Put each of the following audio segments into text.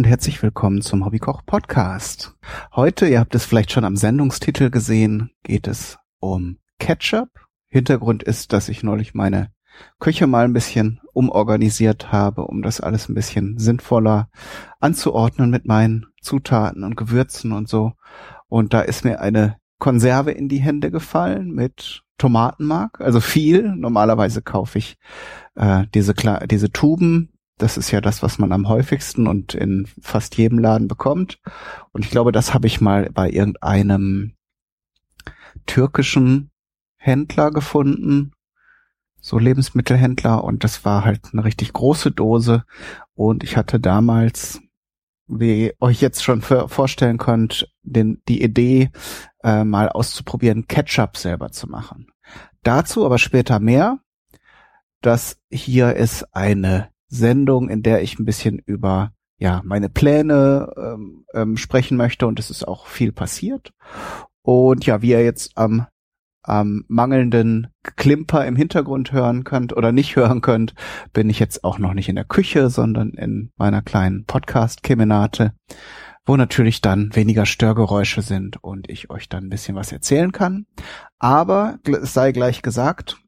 Und herzlich willkommen zum Hobbykoch Podcast. Heute, ihr habt es vielleicht schon am Sendungstitel gesehen, geht es um Ketchup. Hintergrund ist, dass ich neulich meine Küche mal ein bisschen umorganisiert habe, um das alles ein bisschen sinnvoller anzuordnen mit meinen Zutaten und Gewürzen und so. Und da ist mir eine Konserve in die Hände gefallen mit Tomatenmark, also viel. Normalerweise kaufe ich äh, diese, diese Tuben. Das ist ja das, was man am häufigsten und in fast jedem Laden bekommt. Und ich glaube, das habe ich mal bei irgendeinem türkischen Händler gefunden, so Lebensmittelhändler. Und das war halt eine richtig große Dose. Und ich hatte damals, wie ihr euch jetzt schon vorstellen könnt, den, die Idee, äh, mal auszuprobieren, Ketchup selber zu machen. Dazu aber später mehr. Das hier ist eine Sendung, in der ich ein bisschen über ja meine Pläne ähm, ähm, sprechen möchte und es ist auch viel passiert. Und ja, wie ihr jetzt am am mangelnden Klimper im Hintergrund hören könnt oder nicht hören könnt, bin ich jetzt auch noch nicht in der Küche, sondern in meiner kleinen Podcast-Kemenate, wo natürlich dann weniger Störgeräusche sind und ich euch dann ein bisschen was erzählen kann. Aber es sei gleich gesagt,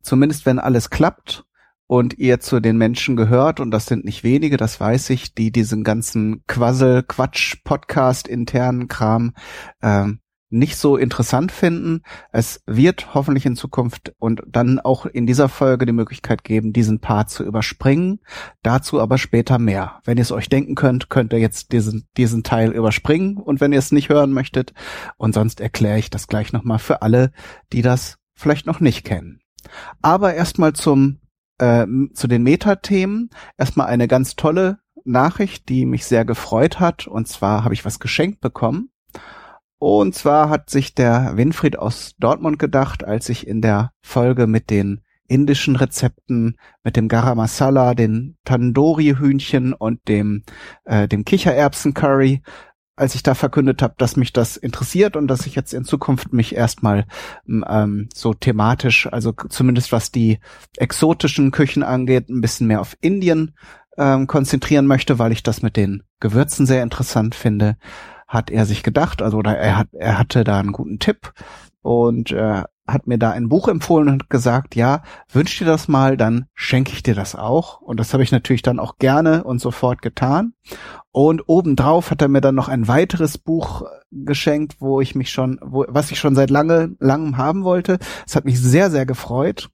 zumindest wenn alles klappt und ihr zu den Menschen gehört, und das sind nicht wenige, das weiß ich, die diesen ganzen Quassel, Quatsch, Podcast, internen Kram ähm, nicht so interessant finden. Es wird hoffentlich in Zukunft und dann auch in dieser Folge die Möglichkeit geben, diesen Part zu überspringen. Dazu aber später mehr. Wenn ihr es euch denken könnt, könnt ihr jetzt diesen, diesen Teil überspringen und wenn ihr es nicht hören möchtet. Und sonst erkläre ich das gleich nochmal für alle, die das vielleicht noch nicht kennen. Aber erstmal zum, äh, zu den Metathemen. Erstmal eine ganz tolle Nachricht, die mich sehr gefreut hat. Und zwar habe ich was geschenkt bekommen. Und zwar hat sich der Winfried aus Dortmund gedacht, als ich in der Folge mit den indischen Rezepten, mit dem Garam Masala, den Tandoori-Hühnchen und dem, äh, dem Kichererbsen-Curry, als ich da verkündet habe, dass mich das interessiert und dass ich jetzt in Zukunft mich erstmal ähm, so thematisch, also zumindest was die exotischen Küchen angeht, ein bisschen mehr auf Indien ähm, konzentrieren möchte, weil ich das mit den Gewürzen sehr interessant finde hat er sich gedacht, also oder er hat, er hatte da einen guten Tipp. Und äh, hat mir da ein Buch empfohlen und gesagt, ja, wünsch dir das mal, dann schenke ich dir das auch. Und das habe ich natürlich dann auch gerne und sofort getan. Und obendrauf hat er mir dann noch ein weiteres Buch geschenkt, wo ich mich schon, wo, was ich schon seit lange, langem haben wollte. Es hat mich sehr, sehr gefreut.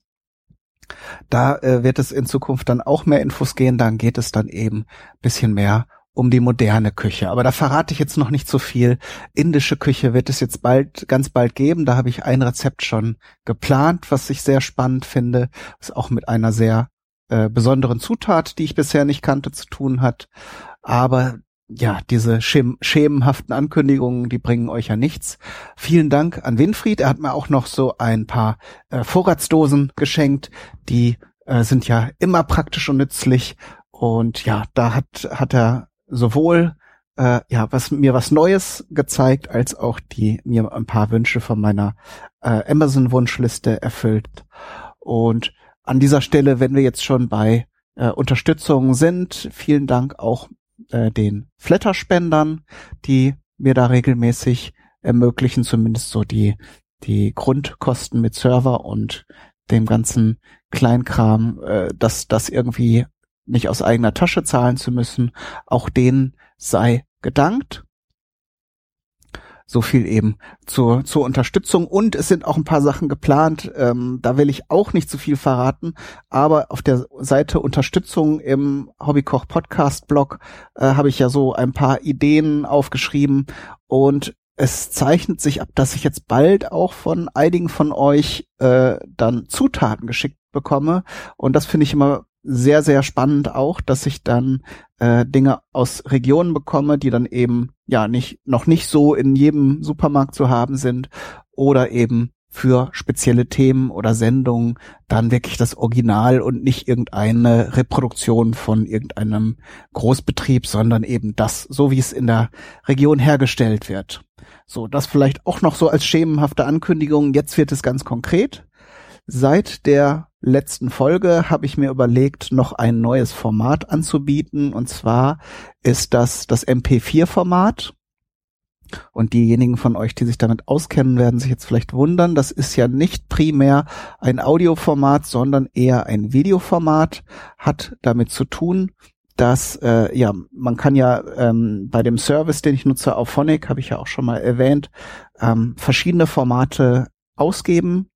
Da äh, wird es in Zukunft dann auch mehr Infos gehen. Dann geht es dann eben bisschen mehr um die moderne Küche. Aber da verrate ich jetzt noch nicht so viel. Indische Küche wird es jetzt bald, ganz bald geben. Da habe ich ein Rezept schon geplant, was ich sehr spannend finde, was auch mit einer sehr äh, besonderen Zutat, die ich bisher nicht kannte, zu tun hat. Aber ja, diese schem schemenhaften Ankündigungen, die bringen euch ja nichts. Vielen Dank an Winfried. Er hat mir auch noch so ein paar äh, Vorratsdosen geschenkt. Die äh, sind ja immer praktisch und nützlich. Und ja, da hat, hat er sowohl äh, ja was mir was Neues gezeigt, als auch die mir ein paar Wünsche von meiner äh, Amazon-Wunschliste erfüllt. Und an dieser Stelle, wenn wir jetzt schon bei äh, Unterstützung sind, vielen Dank auch äh, den Flatter-Spendern, die mir da regelmäßig ermöglichen, zumindest so die die Grundkosten mit Server und dem ganzen Kleinkram, äh, dass das irgendwie nicht aus eigener Tasche zahlen zu müssen. Auch denen sei gedankt. So viel eben zur, zur Unterstützung. Und es sind auch ein paar Sachen geplant. Ähm, da will ich auch nicht zu viel verraten. Aber auf der Seite Unterstützung im Hobbykoch Podcast Blog äh, habe ich ja so ein paar Ideen aufgeschrieben. Und es zeichnet sich ab, dass ich jetzt bald auch von einigen von euch äh, dann Zutaten geschickt bekomme. Und das finde ich immer sehr, sehr spannend auch, dass ich dann äh, Dinge aus Regionen bekomme, die dann eben ja nicht noch nicht so in jedem Supermarkt zu haben sind oder eben für spezielle Themen oder Sendungen dann wirklich das Original und nicht irgendeine Reproduktion von irgendeinem Großbetrieb, sondern eben das, so wie es in der Region hergestellt wird. So, das vielleicht auch noch so als schemenhafte Ankündigung. Jetzt wird es ganz konkret. Seit der letzten Folge habe ich mir überlegt, noch ein neues Format anzubieten. Und zwar ist das das MP4-Format. Und diejenigen von euch, die sich damit auskennen, werden sich jetzt vielleicht wundern. Das ist ja nicht primär ein Audioformat, sondern eher ein Videoformat. Hat damit zu tun, dass äh, ja man kann ja ähm, bei dem Service, den ich nutze, auf Phonic, habe ich ja auch schon mal erwähnt, ähm, verschiedene Formate ausgeben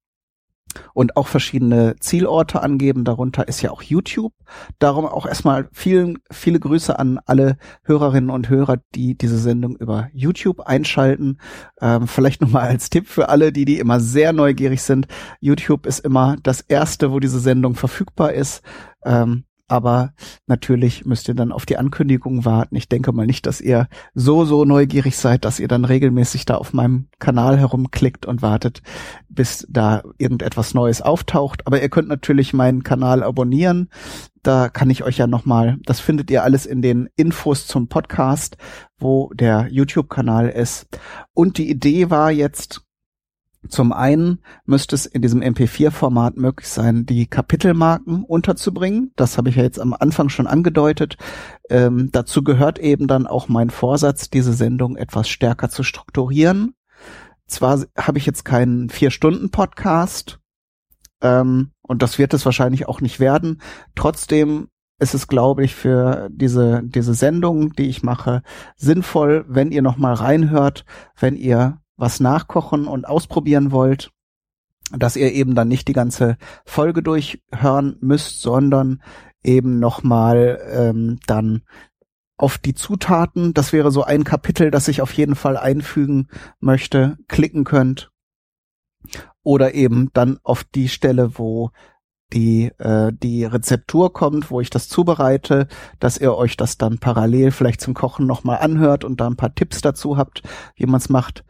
und auch verschiedene Zielorte angeben. Darunter ist ja auch YouTube. Darum auch erstmal vielen, viele Grüße an alle Hörerinnen und Hörer, die diese Sendung über YouTube einschalten. Ähm, vielleicht nochmal als Tipp für alle, die, die immer sehr neugierig sind. YouTube ist immer das erste, wo diese Sendung verfügbar ist. Ähm, aber natürlich müsst ihr dann auf die Ankündigung warten. Ich denke mal nicht, dass ihr so, so neugierig seid, dass ihr dann regelmäßig da auf meinem Kanal herumklickt und wartet, bis da irgendetwas Neues auftaucht. Aber ihr könnt natürlich meinen Kanal abonnieren. Da kann ich euch ja nochmal, das findet ihr alles in den Infos zum Podcast, wo der YouTube-Kanal ist. Und die Idee war jetzt, zum einen müsste es in diesem MP4-Format möglich sein, die Kapitelmarken unterzubringen. Das habe ich ja jetzt am Anfang schon angedeutet. Ähm, dazu gehört eben dann auch mein Vorsatz, diese Sendung etwas stärker zu strukturieren. Zwar habe ich jetzt keinen Vier-Stunden-Podcast ähm, und das wird es wahrscheinlich auch nicht werden. Trotzdem ist es, glaube ich, für diese, diese Sendung, die ich mache, sinnvoll, wenn ihr noch mal reinhört, wenn ihr was nachkochen und ausprobieren wollt, dass ihr eben dann nicht die ganze Folge durchhören müsst, sondern eben nochmal ähm, dann auf die Zutaten, das wäre so ein Kapitel, das ich auf jeden Fall einfügen möchte, klicken könnt. Oder eben dann auf die Stelle, wo die, äh, die Rezeptur kommt, wo ich das zubereite, dass ihr euch das dann parallel vielleicht zum Kochen nochmal anhört und da ein paar Tipps dazu habt, wie man es macht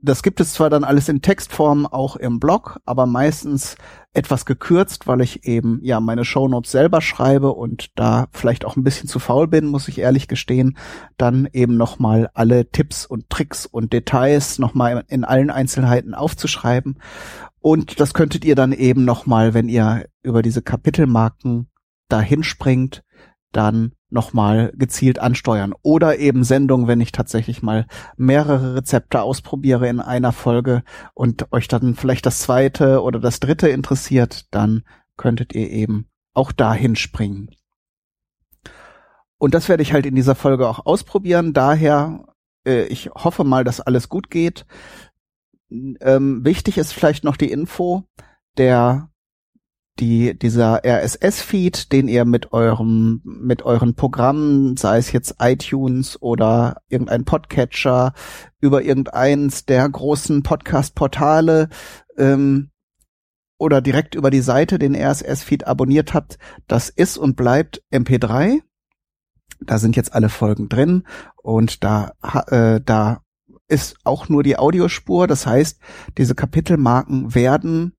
das gibt es zwar dann alles in Textform auch im Blog, aber meistens etwas gekürzt, weil ich eben ja meine Shownotes selber schreibe und da vielleicht auch ein bisschen zu faul bin, muss ich ehrlich gestehen, dann eben nochmal alle Tipps und Tricks und Details nochmal in allen Einzelheiten aufzuschreiben. Und das könntet ihr dann eben nochmal, wenn ihr über diese Kapitelmarken dahin springt, dann nochmal gezielt ansteuern. Oder eben Sendungen, wenn ich tatsächlich mal mehrere Rezepte ausprobiere in einer Folge und euch dann vielleicht das zweite oder das dritte interessiert, dann könntet ihr eben auch dahin springen. Und das werde ich halt in dieser Folge auch ausprobieren. Daher, äh, ich hoffe mal, dass alles gut geht. Ähm, wichtig ist vielleicht noch die Info, der die, dieser RSS-Feed, den ihr mit eurem, mit euren Programmen, sei es jetzt iTunes oder irgendein Podcatcher, über irgendeins der großen Podcast-Portale, ähm, oder direkt über die Seite den RSS-Feed abonniert habt, das ist und bleibt MP3. Da sind jetzt alle Folgen drin und da, äh, da ist auch nur die Audiospur. Das heißt, diese Kapitelmarken werden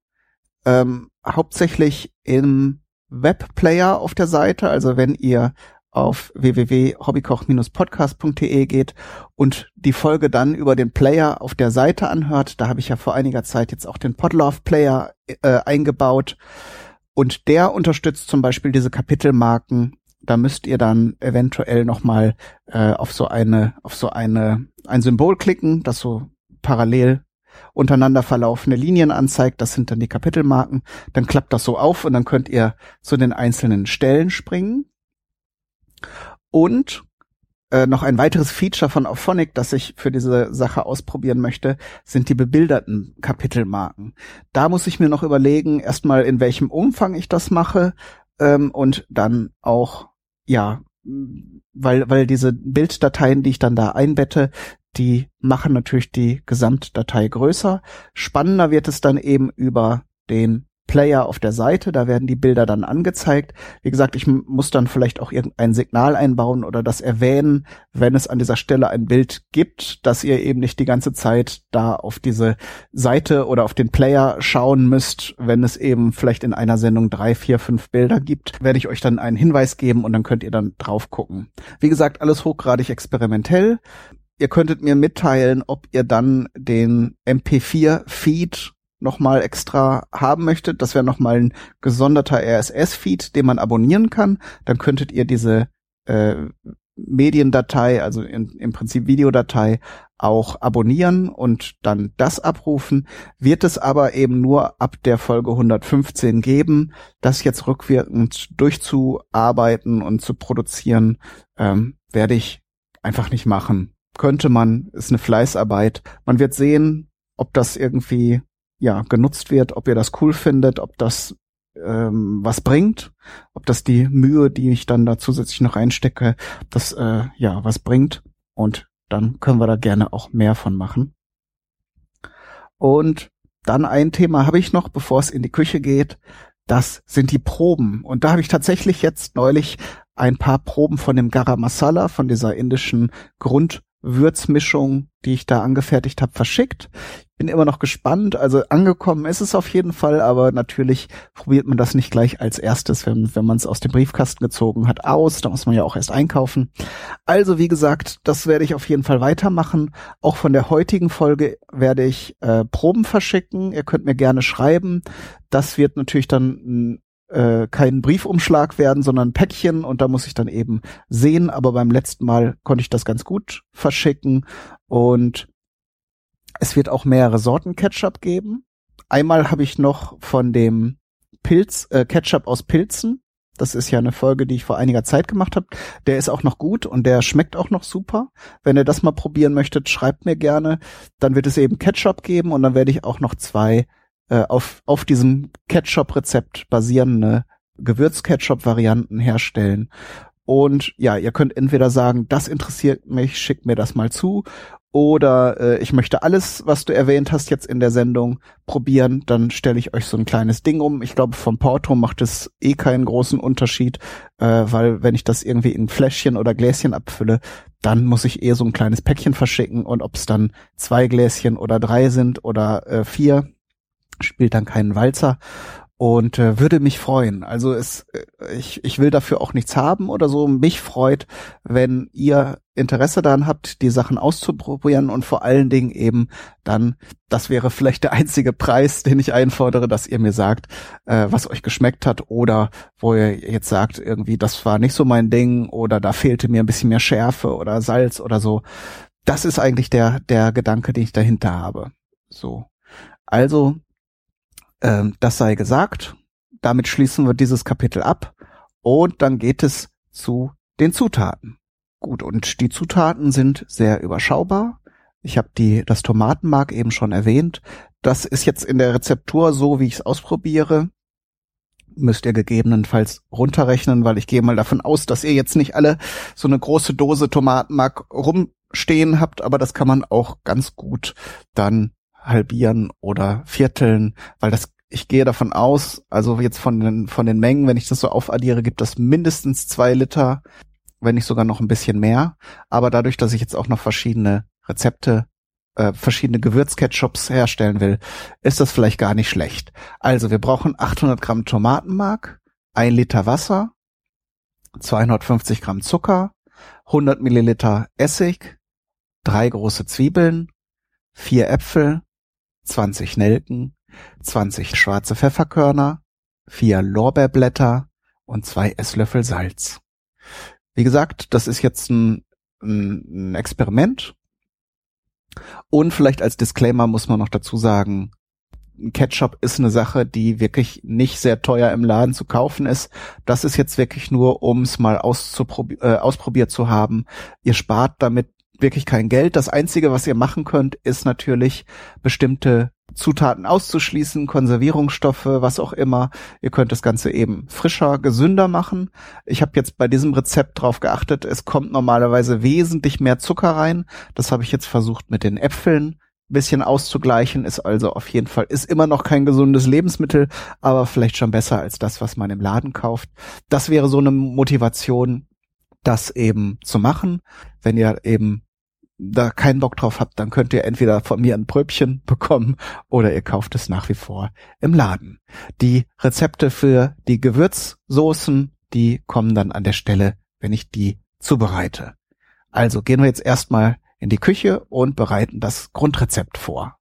ähm, hauptsächlich im Webplayer auf der Seite, also wenn ihr auf www.hobbykoch-podcast.de geht und die Folge dann über den Player auf der Seite anhört. Da habe ich ja vor einiger Zeit jetzt auch den Podlove Player äh, eingebaut und der unterstützt zum Beispiel diese Kapitelmarken. Da müsst ihr dann eventuell nochmal äh, auf so eine, auf so eine, ein Symbol klicken, das so parallel untereinander verlaufende Linien anzeigt. Das sind dann die Kapitelmarken. Dann klappt das so auf und dann könnt ihr zu den einzelnen Stellen springen. Und äh, noch ein weiteres Feature von Auphonic, das ich für diese Sache ausprobieren möchte, sind die bebilderten Kapitelmarken. Da muss ich mir noch überlegen, erstmal in welchem Umfang ich das mache ähm, und dann auch, ja, weil, weil diese Bilddateien, die ich dann da einbette, die machen natürlich die Gesamtdatei größer. Spannender wird es dann eben über den Player auf der Seite, da werden die Bilder dann angezeigt. Wie gesagt, ich muss dann vielleicht auch irgendein Signal einbauen oder das erwähnen, wenn es an dieser Stelle ein Bild gibt, dass ihr eben nicht die ganze Zeit da auf diese Seite oder auf den Player schauen müsst, wenn es eben vielleicht in einer Sendung drei, vier, fünf Bilder gibt, werde ich euch dann einen Hinweis geben und dann könnt ihr dann drauf gucken. Wie gesagt, alles hochgradig experimentell. Ihr könntet mir mitteilen, ob ihr dann den MP4-Feed nochmal extra haben möchtet, das wäre nochmal ein gesonderter RSS-Feed, den man abonnieren kann. Dann könntet ihr diese äh, Mediendatei, also in, im Prinzip Videodatei, auch abonnieren und dann das abrufen, wird es aber eben nur ab der Folge 115 geben. Das jetzt rückwirkend durchzuarbeiten und zu produzieren, ähm, werde ich einfach nicht machen. Könnte man, ist eine Fleißarbeit. Man wird sehen, ob das irgendwie ja genutzt wird, ob ihr das cool findet, ob das ähm, was bringt, ob das die Mühe, die ich dann da zusätzlich noch reinstecke, das äh, ja was bringt und dann können wir da gerne auch mehr von machen. Und dann ein Thema habe ich noch, bevor es in die Küche geht. Das sind die Proben. Und da habe ich tatsächlich jetzt neulich ein paar Proben von dem Garam Masala, von dieser indischen Grund Würzmischung, die ich da angefertigt habe, verschickt. Bin immer noch gespannt. Also angekommen ist es auf jeden Fall, aber natürlich probiert man das nicht gleich als erstes, wenn, wenn man es aus dem Briefkasten gezogen hat, aus. Da muss man ja auch erst einkaufen. Also wie gesagt, das werde ich auf jeden Fall weitermachen. Auch von der heutigen Folge werde ich äh, Proben verschicken. Ihr könnt mir gerne schreiben. Das wird natürlich dann äh, kein Briefumschlag werden, sondern Päckchen und da muss ich dann eben sehen. Aber beim letzten Mal konnte ich das ganz gut verschicken und es wird auch mehrere Sorten Ketchup geben. Einmal habe ich noch von dem Pilz äh, Ketchup aus Pilzen. Das ist ja eine Folge, die ich vor einiger Zeit gemacht habe. Der ist auch noch gut und der schmeckt auch noch super. Wenn ihr das mal probieren möchtet, schreibt mir gerne. Dann wird es eben Ketchup geben und dann werde ich auch noch zwei äh, auf, auf diesem Ketchup-Rezept basierende Gewürz-Ketchup-Varianten herstellen. Und ja, ihr könnt entweder sagen, das interessiert mich, schickt mir das mal zu, oder äh, ich möchte alles, was du erwähnt hast jetzt in der Sendung, probieren, dann stelle ich euch so ein kleines Ding um. Ich glaube, vom Porto macht es eh keinen großen Unterschied, äh, weil wenn ich das irgendwie in Fläschchen oder Gläschen abfülle, dann muss ich eh so ein kleines Päckchen verschicken und ob es dann zwei Gläschen oder drei sind oder äh, vier, spielt dann keinen Walzer und äh, würde mich freuen. Also es, äh, ich, ich will dafür auch nichts haben oder so. Mich freut, wenn ihr Interesse daran habt, die Sachen auszuprobieren und vor allen Dingen eben dann, das wäre vielleicht der einzige Preis, den ich einfordere, dass ihr mir sagt, äh, was euch geschmeckt hat oder wo ihr jetzt sagt, irgendwie, das war nicht so mein Ding oder da fehlte mir ein bisschen mehr Schärfe oder Salz oder so. Das ist eigentlich der, der Gedanke, den ich dahinter habe. So. Also, ähm, das sei gesagt. Damit schließen wir dieses Kapitel ab und dann geht es zu den Zutaten. Gut, und die Zutaten sind sehr überschaubar. Ich habe die das Tomatenmark eben schon erwähnt. Das ist jetzt in der Rezeptur so, wie ich es ausprobiere. Müsst ihr gegebenenfalls runterrechnen, weil ich gehe mal davon aus, dass ihr jetzt nicht alle so eine große Dose Tomatenmark rumstehen habt, aber das kann man auch ganz gut dann halbieren oder vierteln, weil das ich gehe davon aus, also jetzt von den, von den Mengen, wenn ich das so aufaddiere, gibt das mindestens zwei Liter, wenn nicht sogar noch ein bisschen mehr. Aber dadurch, dass ich jetzt auch noch verschiedene Rezepte, äh, verschiedene Gewürzketchups herstellen will, ist das vielleicht gar nicht schlecht. Also wir brauchen 800 Gramm Tomatenmark, ein Liter Wasser, 250 Gramm Zucker, 100 Milliliter Essig, drei große Zwiebeln, vier Äpfel, 20 Nelken, 20 schwarze Pfefferkörner, vier Lorbeerblätter und zwei Esslöffel Salz. Wie gesagt, das ist jetzt ein, ein, Experiment. Und vielleicht als Disclaimer muss man noch dazu sagen, Ketchup ist eine Sache, die wirklich nicht sehr teuer im Laden zu kaufen ist. Das ist jetzt wirklich nur, um es mal äh, ausprobiert zu haben. Ihr spart damit wirklich kein Geld. Das Einzige, was ihr machen könnt, ist natürlich bestimmte Zutaten auszuschließen, Konservierungsstoffe, was auch immer. Ihr könnt das Ganze eben frischer, gesünder machen. Ich habe jetzt bei diesem Rezept drauf geachtet, es kommt normalerweise wesentlich mehr Zucker rein. Das habe ich jetzt versucht mit den Äpfeln bisschen auszugleichen, ist also auf jeden Fall, ist immer noch kein gesundes Lebensmittel, aber vielleicht schon besser als das, was man im Laden kauft. Das wäre so eine Motivation, das eben zu machen. Wenn ihr eben da keinen Bock drauf habt, dann könnt ihr entweder von mir ein Pröbchen bekommen oder ihr kauft es nach wie vor im Laden. Die Rezepte für die Gewürzsoßen, die kommen dann an der Stelle, wenn ich die zubereite. Also gehen wir jetzt erstmal in die Küche und bereiten das Grundrezept vor.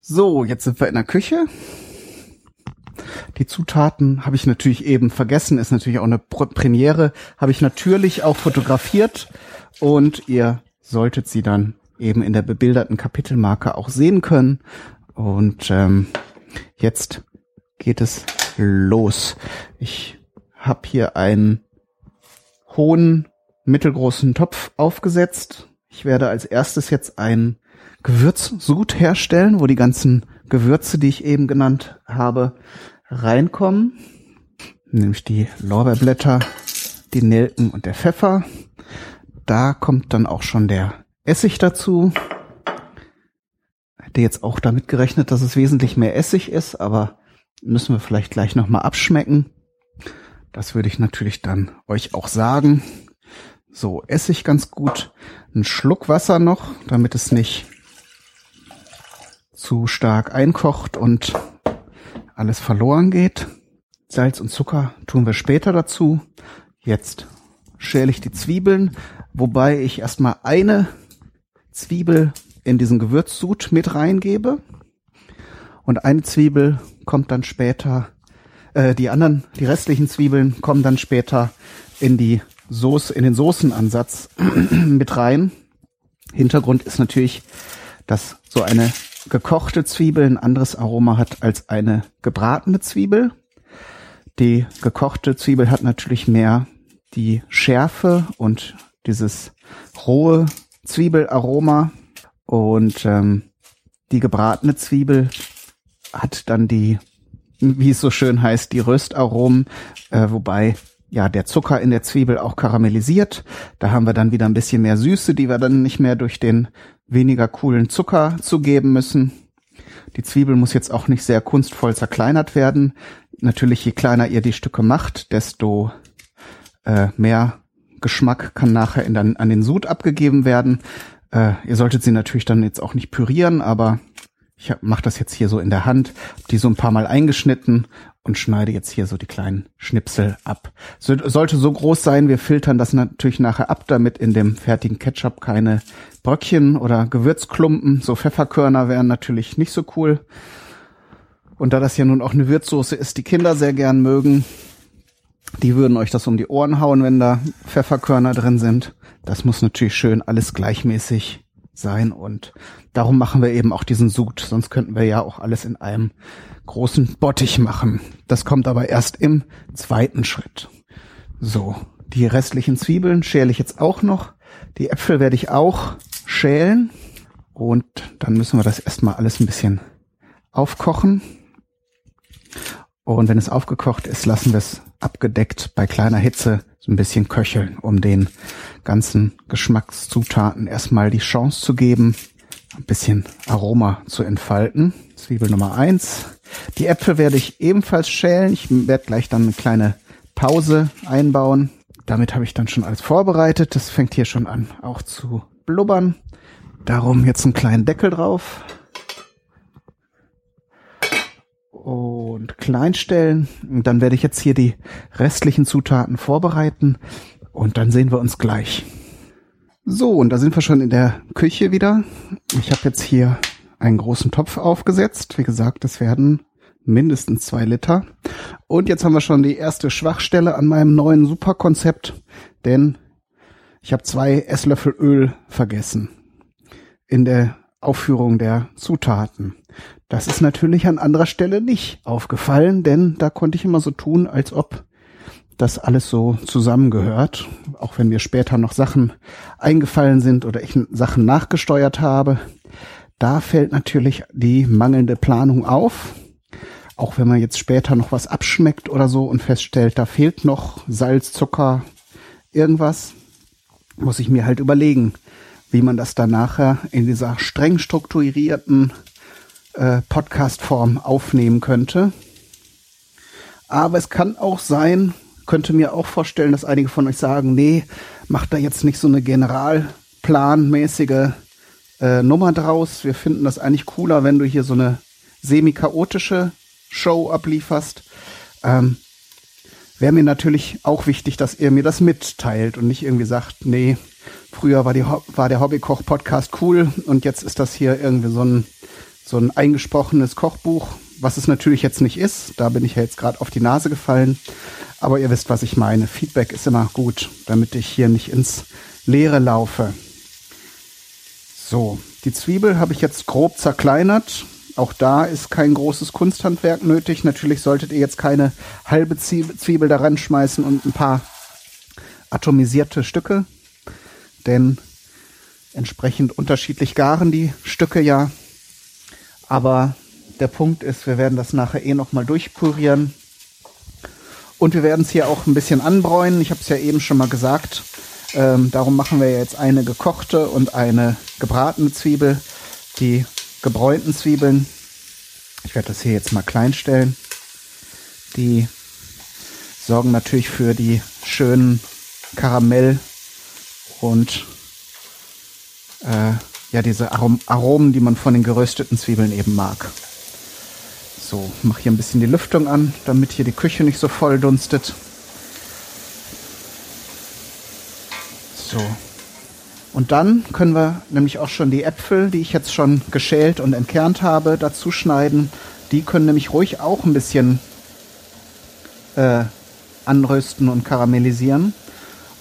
So, jetzt sind wir in der Küche. Die Zutaten habe ich natürlich eben vergessen, ist natürlich auch eine Premiere, habe ich natürlich auch fotografiert und ihr solltet sie dann eben in der bebilderten Kapitelmarke auch sehen können. Und ähm, jetzt geht es los. Ich habe hier einen hohen, mittelgroßen Topf aufgesetzt. Ich werde als erstes jetzt ein Gewürzsud herstellen, wo die ganzen Gewürze, die ich eben genannt habe, reinkommen. Nämlich die Lorbeerblätter, die Nelken und der Pfeffer. Da kommt dann auch schon der Essig dazu. Hätte jetzt auch damit gerechnet, dass es wesentlich mehr Essig ist, aber müssen wir vielleicht gleich nochmal abschmecken. Das würde ich natürlich dann euch auch sagen. So, Essig ganz gut. Ein Schluck Wasser noch, damit es nicht zu stark einkocht und alles verloren geht. Salz und Zucker tun wir später dazu. Jetzt schäle ich die Zwiebeln, wobei ich erstmal eine Zwiebel in diesen Gewürzsud mit reingebe und eine Zwiebel kommt dann später, äh, die anderen, die restlichen Zwiebeln kommen dann später in die Soße, in den Soßenansatz mit rein. Hintergrund ist natürlich, dass so eine gekochte Zwiebel ein anderes Aroma hat als eine gebratene Zwiebel. Die gekochte Zwiebel hat natürlich mehr die Schärfe und dieses rohe Zwiebelaroma und ähm, die gebratene Zwiebel hat dann die, wie es so schön heißt, die Röstaromen, äh, wobei ja der Zucker in der Zwiebel auch karamellisiert. Da haben wir dann wieder ein bisschen mehr Süße, die wir dann nicht mehr durch den weniger coolen Zucker zugeben müssen. Die Zwiebel muss jetzt auch nicht sehr kunstvoll zerkleinert werden. Natürlich, je kleiner ihr die Stücke macht, desto äh, mehr Geschmack kann nachher in dann an den Sud abgegeben werden. Äh, ihr solltet sie natürlich dann jetzt auch nicht pürieren, aber ich mache das jetzt hier so in der Hand, die so ein paar Mal eingeschnitten und schneide jetzt hier so die kleinen Schnipsel ab. So, sollte so groß sein, wir filtern das natürlich nachher ab, damit in dem fertigen Ketchup keine Bröckchen oder Gewürzklumpen, so Pfefferkörner wären natürlich nicht so cool. Und da das ja nun auch eine Würzsoße ist, die Kinder sehr gern mögen, die würden euch das um die Ohren hauen, wenn da Pfefferkörner drin sind. Das muss natürlich schön alles gleichmäßig sein und darum machen wir eben auch diesen Sud, sonst könnten wir ja auch alles in einem großen Bottich machen. Das kommt aber erst im zweiten Schritt. So, die restlichen Zwiebeln schäle ich jetzt auch noch. Die Äpfel werde ich auch schälen und dann müssen wir das erstmal alles ein bisschen aufkochen. Und wenn es aufgekocht ist, lassen wir es abgedeckt bei kleiner Hitze so ein bisschen köcheln, um den ganzen Geschmackszutaten erstmal die Chance zu geben, ein bisschen Aroma zu entfalten. Zwiebel Nummer eins. Die Äpfel werde ich ebenfalls schälen. Ich werde gleich dann eine kleine Pause einbauen. Damit habe ich dann schon alles vorbereitet. Das fängt hier schon an auch zu blubbern. Darum jetzt einen kleinen Deckel drauf. Und kleinstellen. Und dann werde ich jetzt hier die restlichen Zutaten vorbereiten. Und dann sehen wir uns gleich. So, und da sind wir schon in der Küche wieder. Ich habe jetzt hier einen großen Topf aufgesetzt. Wie gesagt, das werden mindestens zwei Liter. Und jetzt haben wir schon die erste Schwachstelle an meinem neuen Superkonzept, denn ich habe zwei Esslöffel Öl vergessen in der Aufführung der Zutaten. Das ist natürlich an anderer Stelle nicht aufgefallen, denn da konnte ich immer so tun, als ob das alles so zusammengehört, auch wenn mir später noch Sachen eingefallen sind oder ich Sachen nachgesteuert habe. Da fällt natürlich die mangelnde Planung auf. Auch wenn man jetzt später noch was abschmeckt oder so und feststellt, da fehlt noch Salz, Zucker, irgendwas, muss ich mir halt überlegen, wie man das dann nachher in dieser streng strukturierten äh, Podcast-Form aufnehmen könnte. Aber es kann auch sein, könnte mir auch vorstellen, dass einige von euch sagen, nee, macht da jetzt nicht so eine generalplanmäßige äh, Nummer draus. Wir finden das eigentlich cooler, wenn du hier so eine semi-chaotische Show ablieferst. Ähm, Wäre mir natürlich auch wichtig, dass ihr mir das mitteilt und nicht irgendwie sagt, nee, früher war, die, war der Hobbykoch-Podcast cool und jetzt ist das hier irgendwie so ein so ein eingesprochenes Kochbuch, was es natürlich jetzt nicht ist. Da bin ich ja jetzt gerade auf die Nase gefallen. Aber ihr wisst, was ich meine. Feedback ist immer gut, damit ich hier nicht ins Leere laufe. So, die Zwiebel habe ich jetzt grob zerkleinert. Auch da ist kein großes Kunsthandwerk nötig. Natürlich solltet ihr jetzt keine halbe Zwiebel daran schmeißen und ein paar atomisierte Stücke, denn entsprechend unterschiedlich garen die Stücke ja. Aber der Punkt ist, wir werden das nachher eh nochmal durchpurieren. Und wir werden es hier auch ein bisschen anbräunen. Ich habe es ja eben schon mal gesagt. Ähm, darum machen wir jetzt eine gekochte und eine gebratene Zwiebel. Die gebräunten Zwiebeln, ich werde das hier jetzt mal klein stellen, die sorgen natürlich für die schönen Karamell und äh, ja diese Arom Aromen, die man von den gerösteten Zwiebeln eben mag. So, mache hier ein bisschen die Lüftung an, damit hier die Küche nicht so voll dunstet. So. Und dann können wir nämlich auch schon die Äpfel, die ich jetzt schon geschält und entkernt habe, dazu schneiden. Die können nämlich ruhig auch ein bisschen äh, anrösten und karamellisieren.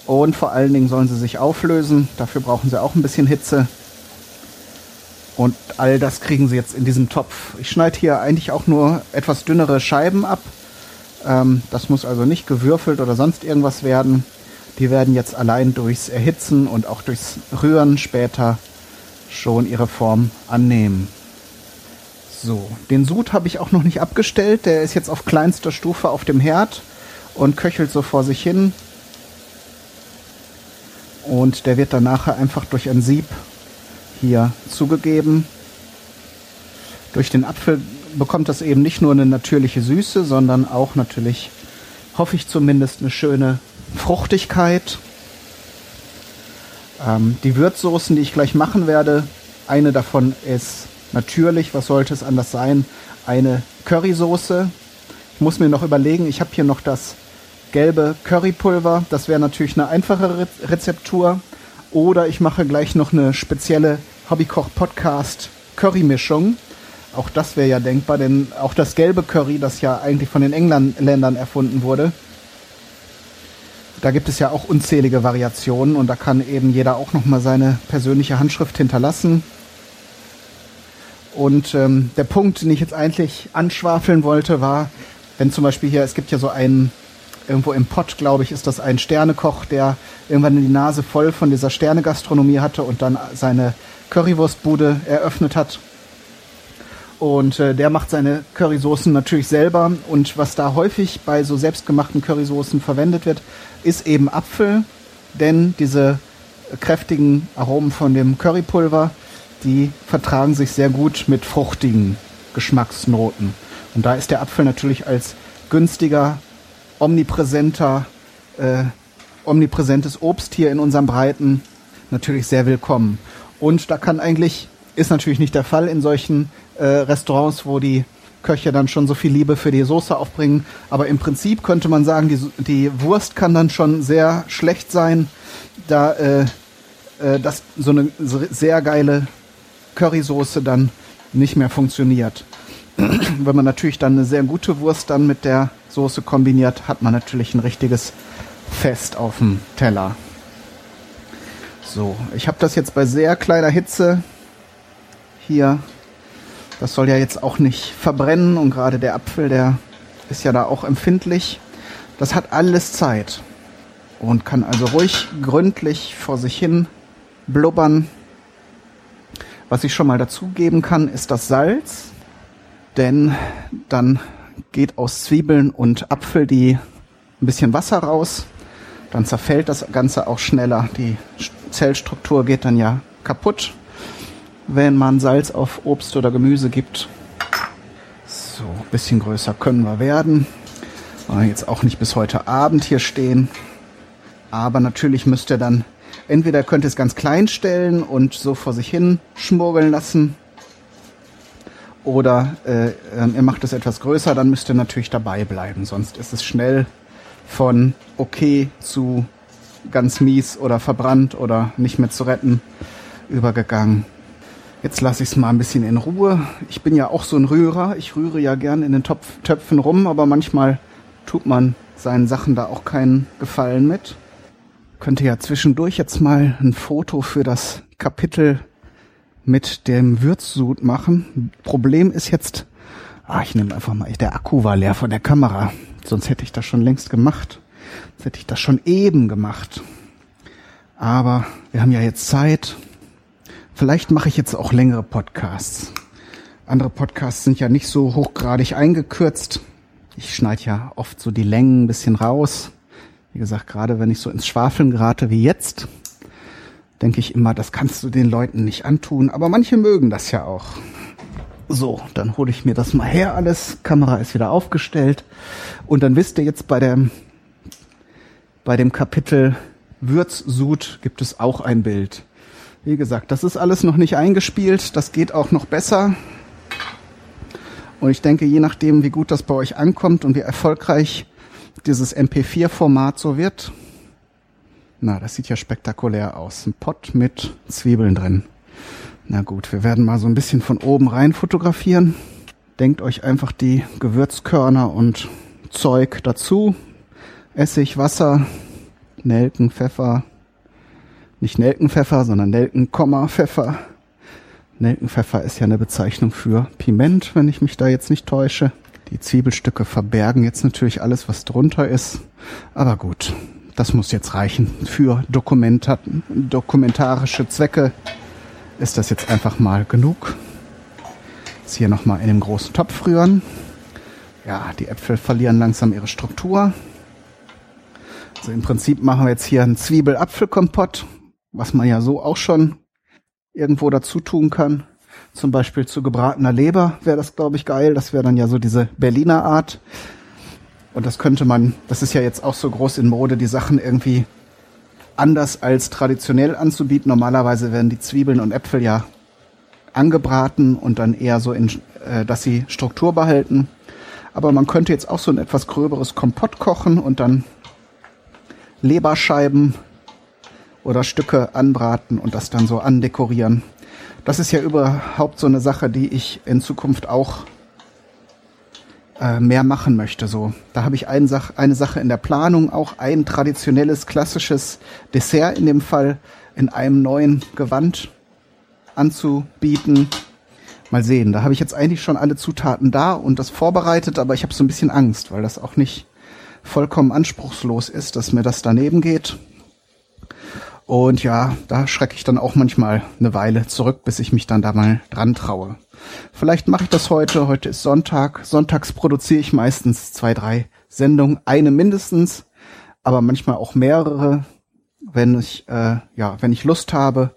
Und vor allen Dingen sollen sie sich auflösen. Dafür brauchen sie auch ein bisschen Hitze. Und all das kriegen sie jetzt in diesem Topf. Ich schneide hier eigentlich auch nur etwas dünnere Scheiben ab. Ähm, das muss also nicht gewürfelt oder sonst irgendwas werden. Die werden jetzt allein durchs Erhitzen und auch durchs Rühren später schon ihre Form annehmen. So, den Sud habe ich auch noch nicht abgestellt. Der ist jetzt auf kleinster Stufe auf dem Herd und köchelt so vor sich hin. Und der wird dann nachher einfach durch ein Sieb hier zugegeben. Durch den Apfel bekommt das eben nicht nur eine natürliche Süße, sondern auch natürlich, hoffe ich zumindest, eine schöne Fruchtigkeit. Ähm, die Würzsoßen, die ich gleich machen werde, eine davon ist natürlich, was sollte es anders sein, eine Currysoße. Ich muss mir noch überlegen, ich habe hier noch das gelbe Currypulver. Das wäre natürlich eine einfache Rezeptur. Oder ich mache gleich noch eine spezielle Hobbykoch-Podcast Currymischung. Auch das wäre ja denkbar, denn auch das gelbe Curry, das ja eigentlich von den Engländern erfunden wurde, da gibt es ja auch unzählige Variationen und da kann eben jeder auch nochmal seine persönliche Handschrift hinterlassen. Und ähm, der Punkt, den ich jetzt eigentlich anschwafeln wollte, war, wenn zum Beispiel hier, es gibt ja so einen irgendwo im Pott, glaube ich, ist das ein Sternekoch, der irgendwann die Nase voll von dieser Sternegastronomie hatte und dann seine Currywurstbude eröffnet hat. Und äh, der macht seine Currysoßen natürlich selber. Und was da häufig bei so selbstgemachten Currysoßen verwendet wird, ist eben Apfel. Denn diese kräftigen Aromen von dem Currypulver, die vertragen sich sehr gut mit fruchtigen Geschmacksnoten. Und da ist der Apfel natürlich als günstiger omnipräsenter, äh, omnipräsentes Obst hier in unseren Breiten natürlich sehr willkommen. Und da kann eigentlich, ist natürlich nicht der Fall in solchen äh, Restaurants, wo die Köche dann schon so viel Liebe für die Soße aufbringen. Aber im Prinzip könnte man sagen, die, die Wurst kann dann schon sehr schlecht sein, da äh, äh, das so eine sehr geile Currysoße dann nicht mehr funktioniert. Wenn man natürlich dann eine sehr gute Wurst dann mit der Soße kombiniert, hat man natürlich ein richtiges Fest auf dem Teller. So, ich habe das jetzt bei sehr kleiner Hitze hier. Das soll ja jetzt auch nicht verbrennen und gerade der Apfel, der ist ja da auch empfindlich. Das hat alles Zeit und kann also ruhig gründlich vor sich hin blubbern. Was ich schon mal dazugeben kann, ist das Salz denn dann geht aus Zwiebeln und Apfel die ein bisschen Wasser raus. Dann zerfällt das Ganze auch schneller. Die Zellstruktur geht dann ja kaputt, wenn man Salz auf Obst oder Gemüse gibt. So, ein bisschen größer können wir werden. Jetzt auch nicht bis heute Abend hier stehen. Aber natürlich müsst ihr dann, entweder könnt ihr es ganz klein stellen und so vor sich hin schmuggeln lassen oder äh, ähm, ihr macht es etwas größer, dann müsst ihr natürlich dabei bleiben. Sonst ist es schnell von okay zu ganz mies oder verbrannt oder nicht mehr zu retten übergegangen. Jetzt lasse ich es mal ein bisschen in Ruhe. Ich bin ja auch so ein Rührer. Ich rühre ja gern in den Topf, Töpfen rum, aber manchmal tut man seinen Sachen da auch keinen Gefallen mit. Könnte ja zwischendurch jetzt mal ein Foto für das Kapitel mit dem Würzsud machen. Problem ist jetzt, ah, ich nehme einfach mal, der Akku war leer von der Kamera. Sonst hätte ich das schon längst gemacht. Sonst hätte ich das schon eben gemacht. Aber wir haben ja jetzt Zeit. Vielleicht mache ich jetzt auch längere Podcasts. Andere Podcasts sind ja nicht so hochgradig eingekürzt. Ich schneide ja oft so die Längen ein bisschen raus. Wie gesagt, gerade wenn ich so ins Schwafeln gerate wie jetzt, denke ich immer, das kannst du den Leuten nicht antun. Aber manche mögen das ja auch. So, dann hole ich mir das mal her alles. Kamera ist wieder aufgestellt. Und dann wisst ihr jetzt bei dem, bei dem Kapitel Würzsud gibt es auch ein Bild. Wie gesagt, das ist alles noch nicht eingespielt. Das geht auch noch besser. Und ich denke, je nachdem, wie gut das bei euch ankommt und wie erfolgreich dieses MP4-Format so wird. Na, das sieht ja spektakulär aus. Ein Pott mit Zwiebeln drin. Na gut, wir werden mal so ein bisschen von oben rein fotografieren. Denkt euch einfach die Gewürzkörner und Zeug dazu. Essig, Wasser, Nelken, Pfeffer, nicht Nelkenpfeffer, sondern Nelken, Pfeffer. Nelkenpfeffer ist ja eine Bezeichnung für Piment, wenn ich mich da jetzt nicht täusche. Die Zwiebelstücke verbergen jetzt natürlich alles, was drunter ist. Aber gut, das muss jetzt reichen. Für Dokumenta dokumentarische Zwecke ist das jetzt einfach mal genug. Jetzt hier nochmal in dem großen Topf rühren. Ja, die Äpfel verlieren langsam ihre Struktur. Also im Prinzip machen wir jetzt hier einen Zwiebel-Apfelkompott was man ja so auch schon irgendwo dazu tun kann. Zum Beispiel zu gebratener Leber wäre das, glaube ich, geil. Das wäre dann ja so diese Berliner Art. Und das könnte man, das ist ja jetzt auch so groß in Mode, die Sachen irgendwie anders als traditionell anzubieten. Normalerweise werden die Zwiebeln und Äpfel ja angebraten und dann eher so in, äh, dass sie Struktur behalten. Aber man könnte jetzt auch so ein etwas gröberes Kompott kochen und dann Leberscheiben oder Stücke anbraten und das dann so andekorieren. Das ist ja überhaupt so eine Sache, die ich in Zukunft auch äh, mehr machen möchte. So, da habe ich ein Sach eine Sache in der Planung, auch ein traditionelles klassisches Dessert in dem Fall in einem neuen Gewand anzubieten. Mal sehen, da habe ich jetzt eigentlich schon alle Zutaten da und das vorbereitet, aber ich habe so ein bisschen Angst, weil das auch nicht vollkommen anspruchslos ist, dass mir das daneben geht. Und ja, da schrecke ich dann auch manchmal eine Weile zurück, bis ich mich dann da mal dran traue. Vielleicht mache ich das heute. Heute ist Sonntag. Sonntags produziere ich meistens zwei, drei Sendungen, eine mindestens, aber manchmal auch mehrere, wenn ich äh, ja, wenn ich Lust habe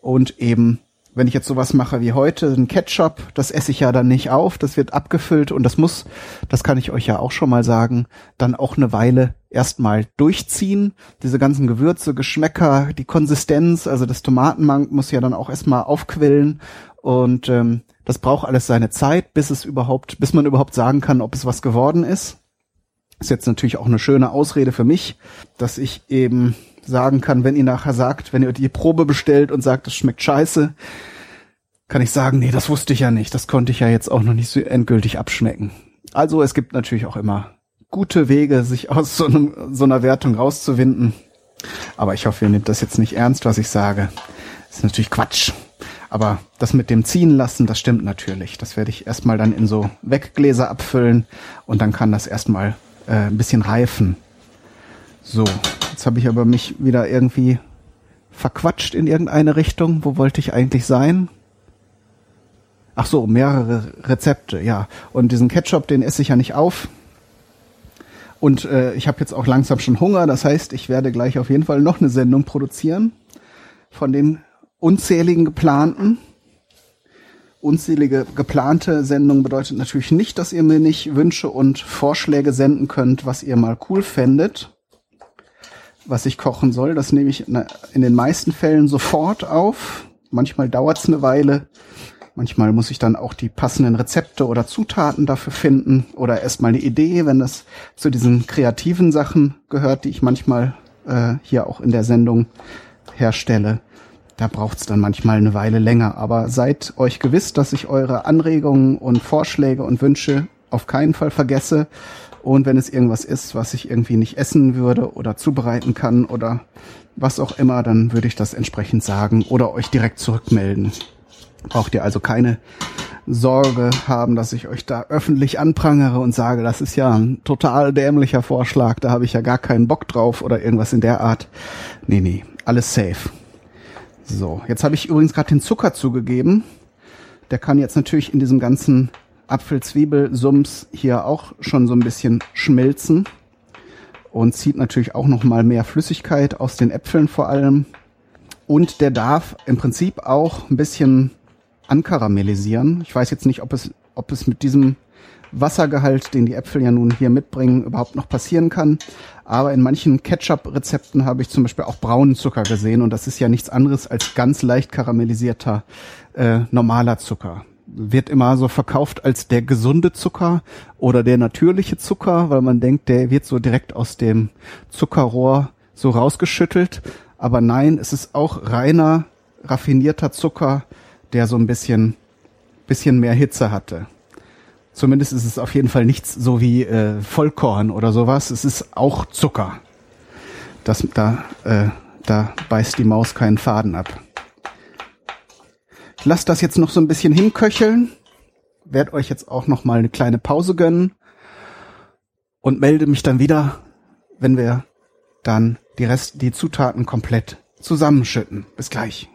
und eben wenn ich jetzt sowas mache wie heute, ein Ketchup, das esse ich ja dann nicht auf, das wird abgefüllt und das muss, das kann ich euch ja auch schon mal sagen, dann auch eine Weile erstmal durchziehen. Diese ganzen Gewürze, Geschmäcker, die Konsistenz, also das Tomatenmark muss ja dann auch erstmal aufquillen und ähm, das braucht alles seine Zeit, bis es überhaupt, bis man überhaupt sagen kann, ob es was geworden ist. Ist jetzt natürlich auch eine schöne Ausrede für mich, dass ich eben sagen kann, wenn ihr nachher sagt, wenn ihr die Probe bestellt und sagt, es schmeckt scheiße, kann ich sagen, nee, das wusste ich ja nicht. Das konnte ich ja jetzt auch noch nicht so endgültig abschmecken. Also es gibt natürlich auch immer gute Wege, sich aus so, einem, so einer Wertung rauszuwinden. Aber ich hoffe, ihr nehmt das jetzt nicht ernst, was ich sage. Das ist natürlich Quatsch. Aber das mit dem ziehen lassen, das stimmt natürlich. Das werde ich erstmal dann in so Weggläser abfüllen und dann kann das erstmal äh, ein bisschen reifen. So, jetzt habe ich aber mich wieder irgendwie verquatscht in irgendeine Richtung. Wo wollte ich eigentlich sein? Ach so, mehrere Rezepte, ja. Und diesen Ketchup, den esse ich ja nicht auf. Und äh, ich habe jetzt auch langsam schon Hunger. Das heißt, ich werde gleich auf jeden Fall noch eine Sendung produzieren von den unzähligen geplanten. Unzählige geplante Sendung bedeutet natürlich nicht, dass ihr mir nicht Wünsche und Vorschläge senden könnt, was ihr mal cool fändet was ich kochen soll. Das nehme ich in den meisten Fällen sofort auf. Manchmal dauert es eine Weile. Manchmal muss ich dann auch die passenden Rezepte oder Zutaten dafür finden oder erstmal eine Idee, wenn das zu diesen kreativen Sachen gehört, die ich manchmal äh, hier auch in der Sendung herstelle. da braucht's dann manchmal eine Weile länger. Aber seid euch gewiss, dass ich eure Anregungen und Vorschläge und Wünsche auf keinen Fall vergesse. Und wenn es irgendwas ist, was ich irgendwie nicht essen würde oder zubereiten kann oder was auch immer, dann würde ich das entsprechend sagen oder euch direkt zurückmelden. Braucht ihr also keine Sorge haben, dass ich euch da öffentlich anprangere und sage, das ist ja ein total dämlicher Vorschlag, da habe ich ja gar keinen Bock drauf oder irgendwas in der Art. Nee, nee, alles safe. So, jetzt habe ich übrigens gerade den Zucker zugegeben. Der kann jetzt natürlich in diesem ganzen Apfel-Zwiebel-Sums hier auch schon so ein bisschen schmelzen und zieht natürlich auch noch mal mehr Flüssigkeit aus den Äpfeln vor allem. Und der darf im Prinzip auch ein bisschen ankaramellisieren. Ich weiß jetzt nicht, ob es, ob es mit diesem Wassergehalt, den die Äpfel ja nun hier mitbringen, überhaupt noch passieren kann. Aber in manchen Ketchup-Rezepten habe ich zum Beispiel auch braunen Zucker gesehen und das ist ja nichts anderes als ganz leicht karamellisierter äh, normaler Zucker. Wird immer so verkauft als der gesunde Zucker oder der natürliche Zucker, weil man denkt, der wird so direkt aus dem Zuckerrohr so rausgeschüttelt. Aber nein, es ist auch reiner, raffinierter Zucker, der so ein bisschen, bisschen mehr Hitze hatte. Zumindest ist es auf jeden Fall nichts so wie äh, Vollkorn oder sowas. Es ist auch Zucker. Das, da, äh, da beißt die Maus keinen Faden ab. Ich lasse das jetzt noch so ein bisschen hinköcheln. Werd euch jetzt auch noch mal eine kleine Pause gönnen und melde mich dann wieder, wenn wir dann die Rest, die Zutaten komplett zusammenschütten. Bis gleich.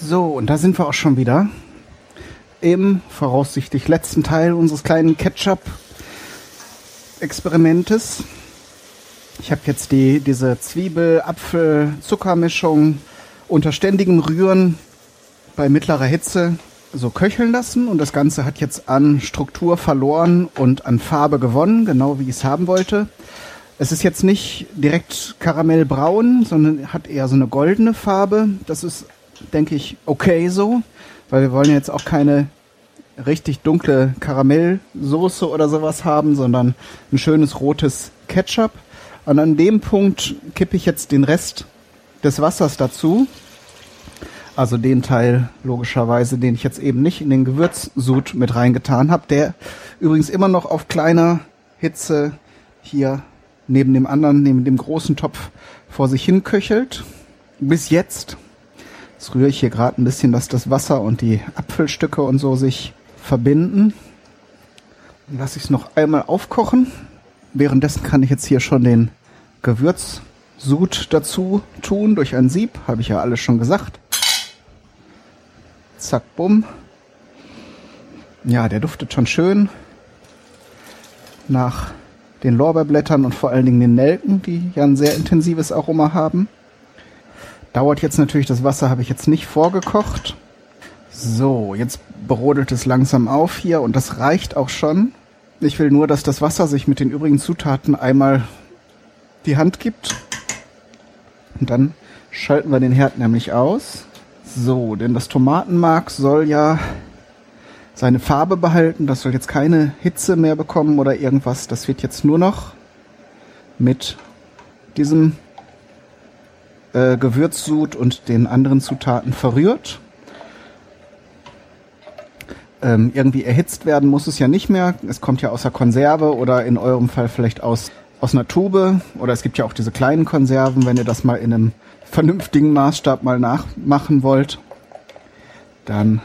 So, und da sind wir auch schon wieder. Im voraussichtlich letzten Teil unseres kleinen Ketchup-Experimentes. Ich habe jetzt die, diese Zwiebel-Apfel-Zuckermischung unter ständigem Rühren bei mittlerer Hitze so köcheln lassen und das Ganze hat jetzt an Struktur verloren und an Farbe gewonnen, genau wie ich es haben wollte. Es ist jetzt nicht direkt karamellbraun, sondern hat eher so eine goldene Farbe. Das ist denke ich, okay so, weil wir wollen jetzt auch keine richtig dunkle Karamellsoße oder sowas haben, sondern ein schönes rotes Ketchup. Und an dem Punkt kippe ich jetzt den Rest des Wassers dazu. Also den Teil logischerweise, den ich jetzt eben nicht in den Gewürzsud mit reingetan habe, der übrigens immer noch auf kleiner Hitze hier neben dem anderen, neben dem großen Topf vor sich hin köchelt. Bis jetzt Jetzt rühre ich hier gerade ein bisschen, dass das Wasser und die Apfelstücke und so sich verbinden. Dann lasse ich es noch einmal aufkochen. Währenddessen kann ich jetzt hier schon den Gewürzsud dazu tun durch ein Sieb. Habe ich ja alles schon gesagt. Zack, bumm. Ja, der duftet schon schön nach den Lorbeerblättern und vor allen Dingen den Nelken, die ja ein sehr intensives Aroma haben. Dauert jetzt natürlich, das Wasser habe ich jetzt nicht vorgekocht. So, jetzt brodelt es langsam auf hier und das reicht auch schon. Ich will nur, dass das Wasser sich mit den übrigen Zutaten einmal die Hand gibt. Und dann schalten wir den Herd nämlich aus. So, denn das Tomatenmark soll ja seine Farbe behalten. Das soll jetzt keine Hitze mehr bekommen oder irgendwas. Das wird jetzt nur noch mit diesem äh, Gewürzsud und den anderen Zutaten verrührt. Ähm, irgendwie erhitzt werden muss es ja nicht mehr. Es kommt ja aus der Konserve oder in eurem Fall vielleicht aus, aus einer Tube. Oder es gibt ja auch diese kleinen Konserven, wenn ihr das mal in einem vernünftigen Maßstab mal nachmachen wollt. Dann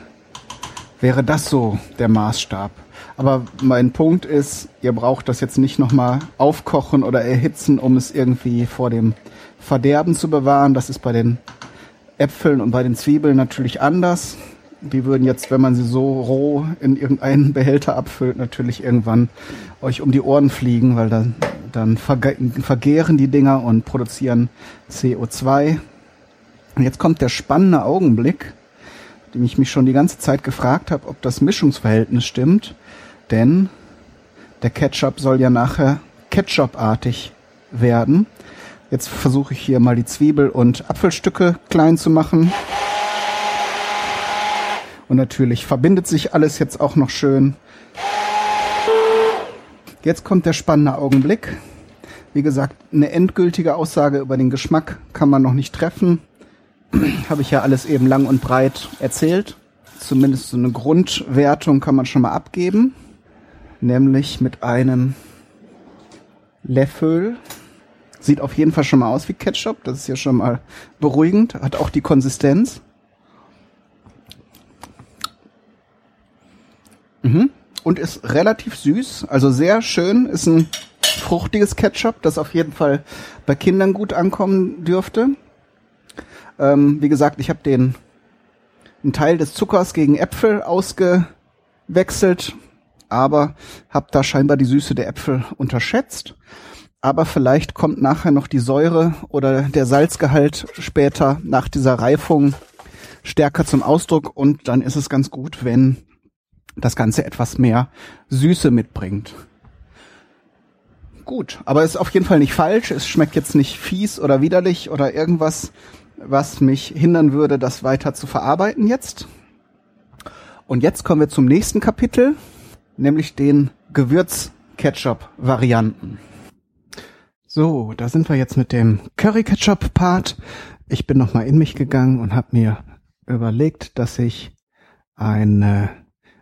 wäre das so der Maßstab. Aber mein Punkt ist, ihr braucht das jetzt nicht nochmal aufkochen oder erhitzen, um es irgendwie vor dem Verderben zu bewahren. Das ist bei den Äpfeln und bei den Zwiebeln natürlich anders. Die würden jetzt, wenn man sie so roh in irgendeinen Behälter abfüllt, natürlich irgendwann euch um die Ohren fliegen, weil dann, dann vergehren die Dinger und produzieren CO2. Und jetzt kommt der spannende Augenblick, dem ich mich schon die ganze Zeit gefragt habe, ob das Mischungsverhältnis stimmt. Denn der Ketchup soll ja nachher ketchupartig werden. Jetzt versuche ich hier mal die Zwiebel- und Apfelstücke klein zu machen. Und natürlich verbindet sich alles jetzt auch noch schön. Jetzt kommt der spannende Augenblick. Wie gesagt, eine endgültige Aussage über den Geschmack kann man noch nicht treffen. habe ich ja alles eben lang und breit erzählt. Zumindest so eine Grundwertung kann man schon mal abgeben. Nämlich mit einem Löffel. Sieht auf jeden Fall schon mal aus wie Ketchup. Das ist ja schon mal beruhigend. Hat auch die Konsistenz. Mhm. Und ist relativ süß. Also sehr schön. Ist ein fruchtiges Ketchup, das auf jeden Fall bei Kindern gut ankommen dürfte. Ähm, wie gesagt, ich habe den einen Teil des Zuckers gegen Äpfel ausgewechselt, aber habe da scheinbar die Süße der Äpfel unterschätzt. Aber vielleicht kommt nachher noch die Säure oder der Salzgehalt später nach dieser Reifung stärker zum Ausdruck und dann ist es ganz gut, wenn das Ganze etwas mehr Süße mitbringt. Gut, aber ist auf jeden Fall nicht falsch. Es schmeckt jetzt nicht fies oder widerlich oder irgendwas, was mich hindern würde, das weiter zu verarbeiten jetzt. Und jetzt kommen wir zum nächsten Kapitel, nämlich den Gewürz-Ketchup-Varianten. So, da sind wir jetzt mit dem Curry-Ketchup-Part. Ich bin nochmal in mich gegangen und habe mir überlegt, dass ich eine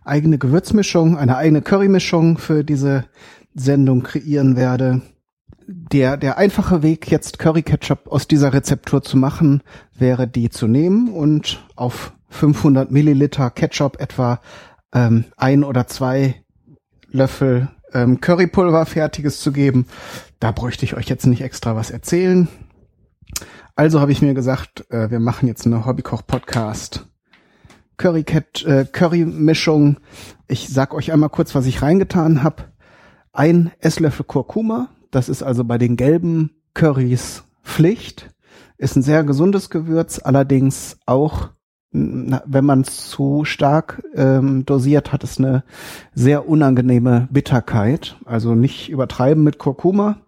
eigene Gewürzmischung, eine eigene Currymischung für diese Sendung kreieren werde der, der einfache Weg, jetzt Curry Ketchup aus dieser Rezeptur zu machen, wäre die zu nehmen und auf 500 Milliliter Ketchup etwa ähm, ein oder zwei Löffel ähm, Currypulver fertiges zu geben. Da bräuchte ich euch jetzt nicht extra was erzählen. Also habe ich mir gesagt, äh, wir machen jetzt eine Hobbykoch-Podcast. Curry, äh, Curry Mischung. Ich sag euch einmal kurz, was ich reingetan habe. Ein Esslöffel Kurkuma, das ist also bei den gelben Currys Pflicht. Ist ein sehr gesundes Gewürz, allerdings auch, wenn man es zu stark ähm, dosiert, hat es eine sehr unangenehme Bitterkeit. Also nicht übertreiben mit Kurkuma.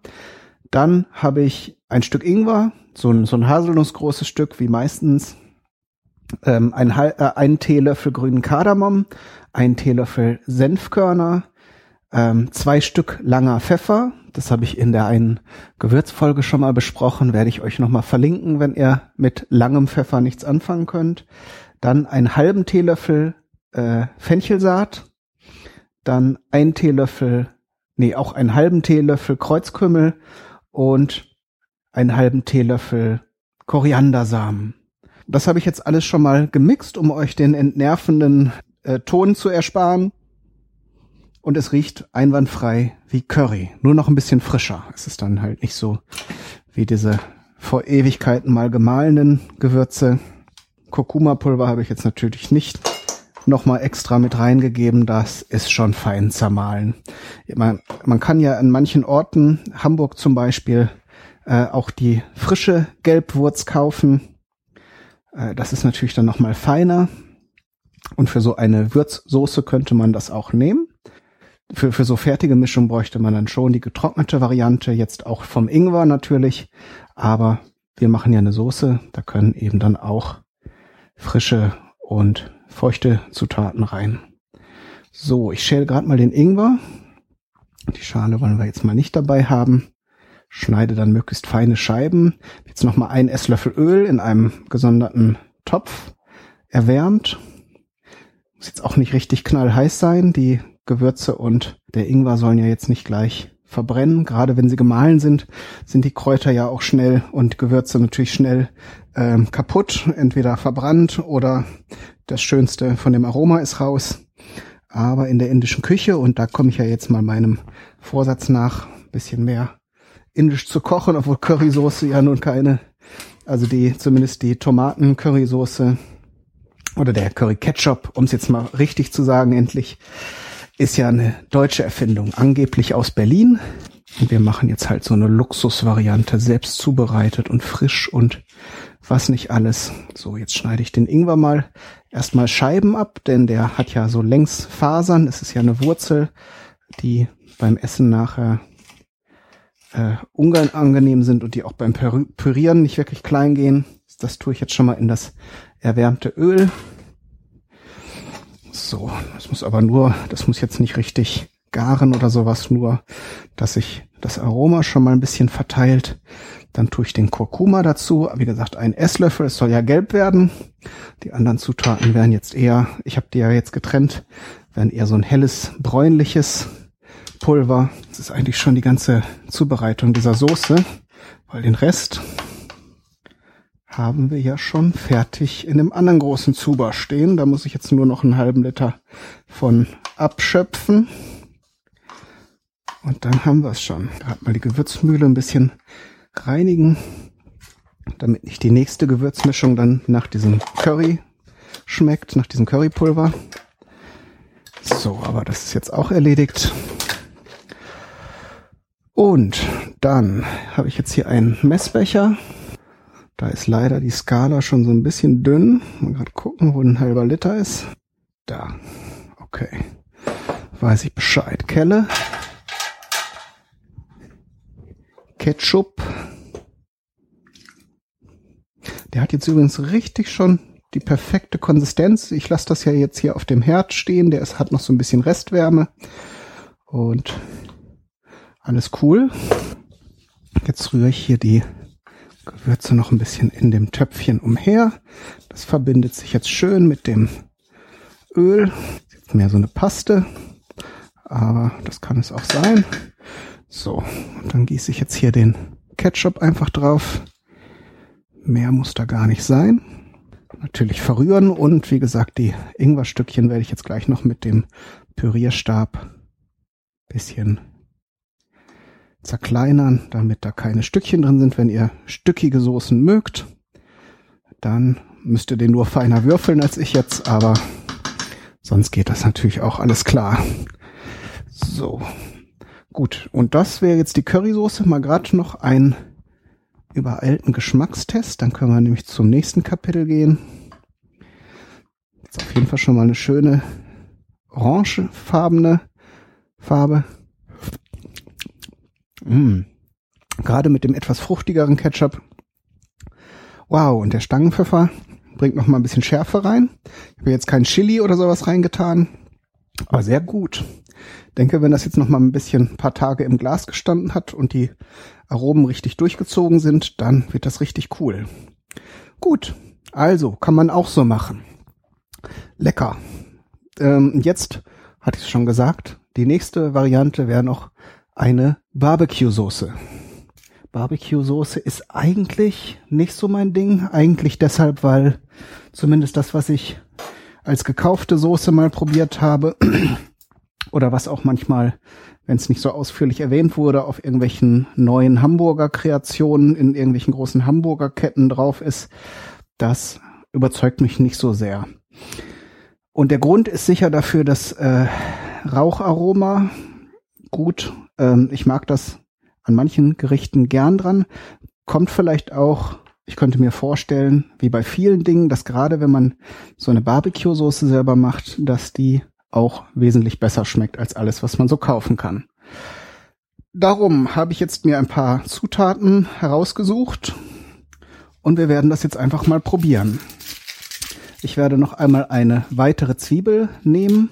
Dann habe ich ein Stück Ingwer, so ein, so ein haselnussgroßes Stück wie meistens. Ähm, ein, äh, ein Teelöffel grünen Kardamom, ein Teelöffel Senfkörner, ähm, zwei Stück langer Pfeffer, das habe ich in der einen Gewürzfolge schon mal besprochen, werde ich euch nochmal verlinken, wenn ihr mit langem Pfeffer nichts anfangen könnt. Dann einen halben Teelöffel äh, Fenchelsaat, dann ein Teelöffel, nee, auch einen halben Teelöffel Kreuzkümmel und einen halben Teelöffel Koriandersamen. Das habe ich jetzt alles schon mal gemixt, um euch den entnervenden äh, Ton zu ersparen und es riecht einwandfrei wie Curry, nur noch ein bisschen frischer. Es ist dann halt nicht so wie diese vor Ewigkeiten mal gemahlenen Gewürze. Kurkuma-Pulver habe ich jetzt natürlich nicht nochmal extra mit reingegeben. Das ist schon fein zermahlen. Man, man kann ja an manchen Orten, Hamburg zum Beispiel, äh, auch die frische Gelbwurz kaufen. Äh, das ist natürlich dann nochmal feiner. Und für so eine Würzsoße könnte man das auch nehmen für, für so fertige Mischung bräuchte man dann schon die getrocknete Variante, jetzt auch vom Ingwer natürlich, aber wir machen ja eine Soße, da können eben dann auch frische und feuchte Zutaten rein. So, ich schäle gerade mal den Ingwer. Die Schale wollen wir jetzt mal nicht dabei haben. Schneide dann möglichst feine Scheiben. Jetzt nochmal ein Esslöffel Öl in einem gesonderten Topf erwärmt. Muss jetzt auch nicht richtig knallheiß sein. Die Gewürze und der Ingwer sollen ja jetzt nicht gleich verbrennen. Gerade wenn sie gemahlen sind, sind die Kräuter ja auch schnell und Gewürze natürlich schnell ähm, kaputt, entweder verbrannt oder das Schönste von dem Aroma ist raus. Aber in der indischen Küche, und da komme ich ja jetzt mal meinem Vorsatz nach, bisschen mehr indisch zu kochen, obwohl Currysoße ja nun keine, also die, zumindest die Tomaten-Currysoße oder der Curry Ketchup, um es jetzt mal richtig zu sagen, endlich, ist ja eine deutsche Erfindung, angeblich aus Berlin. Und wir machen jetzt halt so eine Luxusvariante, selbst zubereitet und frisch und was nicht alles. So, jetzt schneide ich den Ingwer mal erstmal Scheiben ab, denn der hat ja so Längsfasern. Es ist ja eine Wurzel, die beim Essen nachher äh, unangenehm sind und die auch beim Pürieren nicht wirklich klein gehen. Das tue ich jetzt schon mal in das erwärmte Öl. So, das muss aber nur, das muss jetzt nicht richtig garen oder sowas, nur dass sich das Aroma schon mal ein bisschen verteilt. Dann tue ich den Kurkuma dazu. Wie gesagt, ein Esslöffel. Es soll ja gelb werden. Die anderen Zutaten werden jetzt eher, ich habe die ja jetzt getrennt, werden eher so ein helles, bräunliches Pulver. Das ist eigentlich schon die ganze Zubereitung dieser Soße, weil den Rest haben wir ja schon fertig in dem anderen großen Zuber stehen. Da muss ich jetzt nur noch einen halben Liter von abschöpfen. Und dann haben wir es schon. Gerade mal die Gewürzmühle ein bisschen reinigen, damit nicht die nächste Gewürzmischung dann nach diesem Curry schmeckt, nach diesem Currypulver. So, aber das ist jetzt auch erledigt. Und dann habe ich jetzt hier einen Messbecher. Da ist leider die Skala schon so ein bisschen dünn. Mal gerade gucken, wo ein halber Liter ist. Da. Okay. Weiß ich Bescheid. Kelle. Ketchup. Der hat jetzt übrigens richtig schon die perfekte Konsistenz. Ich lasse das ja jetzt hier auf dem Herd stehen. Der ist, hat noch so ein bisschen Restwärme. Und alles cool. Jetzt rühre ich hier die Gewürze noch ein bisschen in dem Töpfchen umher. Das verbindet sich jetzt schön mit dem Öl. Jetzt mehr so eine Paste. Aber das kann es auch sein. So, dann gieße ich jetzt hier den Ketchup einfach drauf. Mehr muss da gar nicht sein. Natürlich verrühren und wie gesagt, die Ingwerstückchen werde ich jetzt gleich noch mit dem Pürierstab bisschen zerkleinern, damit da keine Stückchen drin sind. Wenn ihr stückige Soßen mögt, dann müsst ihr den nur feiner würfeln als ich jetzt, aber sonst geht das natürlich auch alles klar. So, Gut, und das wäre jetzt die Currysoße. Mal gerade noch ein übereilten Geschmackstest. Dann können wir nämlich zum nächsten Kapitel gehen. Jetzt auf jeden Fall schon mal eine schöne orangefarbene Farbe. Mm. Gerade mit dem etwas fruchtigeren Ketchup. Wow, und der Stangenpfeffer bringt noch mal ein bisschen Schärfe rein. Ich habe jetzt kein Chili oder sowas reingetan, aber sehr gut denke, wenn das jetzt noch mal ein bisschen ein paar Tage im Glas gestanden hat und die Aromen richtig durchgezogen sind, dann wird das richtig cool. Gut, also kann man auch so machen. Lecker. Ähm, jetzt hatte ich es schon gesagt, die nächste Variante wäre noch eine Barbecue-Soße. Barbecue-Soße ist eigentlich nicht so mein Ding. Eigentlich deshalb, weil zumindest das, was ich als gekaufte Soße mal probiert habe, oder was auch manchmal, wenn es nicht so ausführlich erwähnt wurde, auf irgendwelchen neuen Hamburger Kreationen in irgendwelchen großen Hamburger Ketten drauf ist, das überzeugt mich nicht so sehr. Und der Grund ist sicher dafür das äh, Raucharoma. Gut, ähm, ich mag das an manchen Gerichten gern dran. Kommt vielleicht auch, ich könnte mir vorstellen, wie bei vielen Dingen, dass gerade wenn man so eine Barbecue-Soße selber macht, dass die auch wesentlich besser schmeckt als alles, was man so kaufen kann. Darum habe ich jetzt mir ein paar Zutaten herausgesucht und wir werden das jetzt einfach mal probieren. Ich werde noch einmal eine weitere Zwiebel nehmen.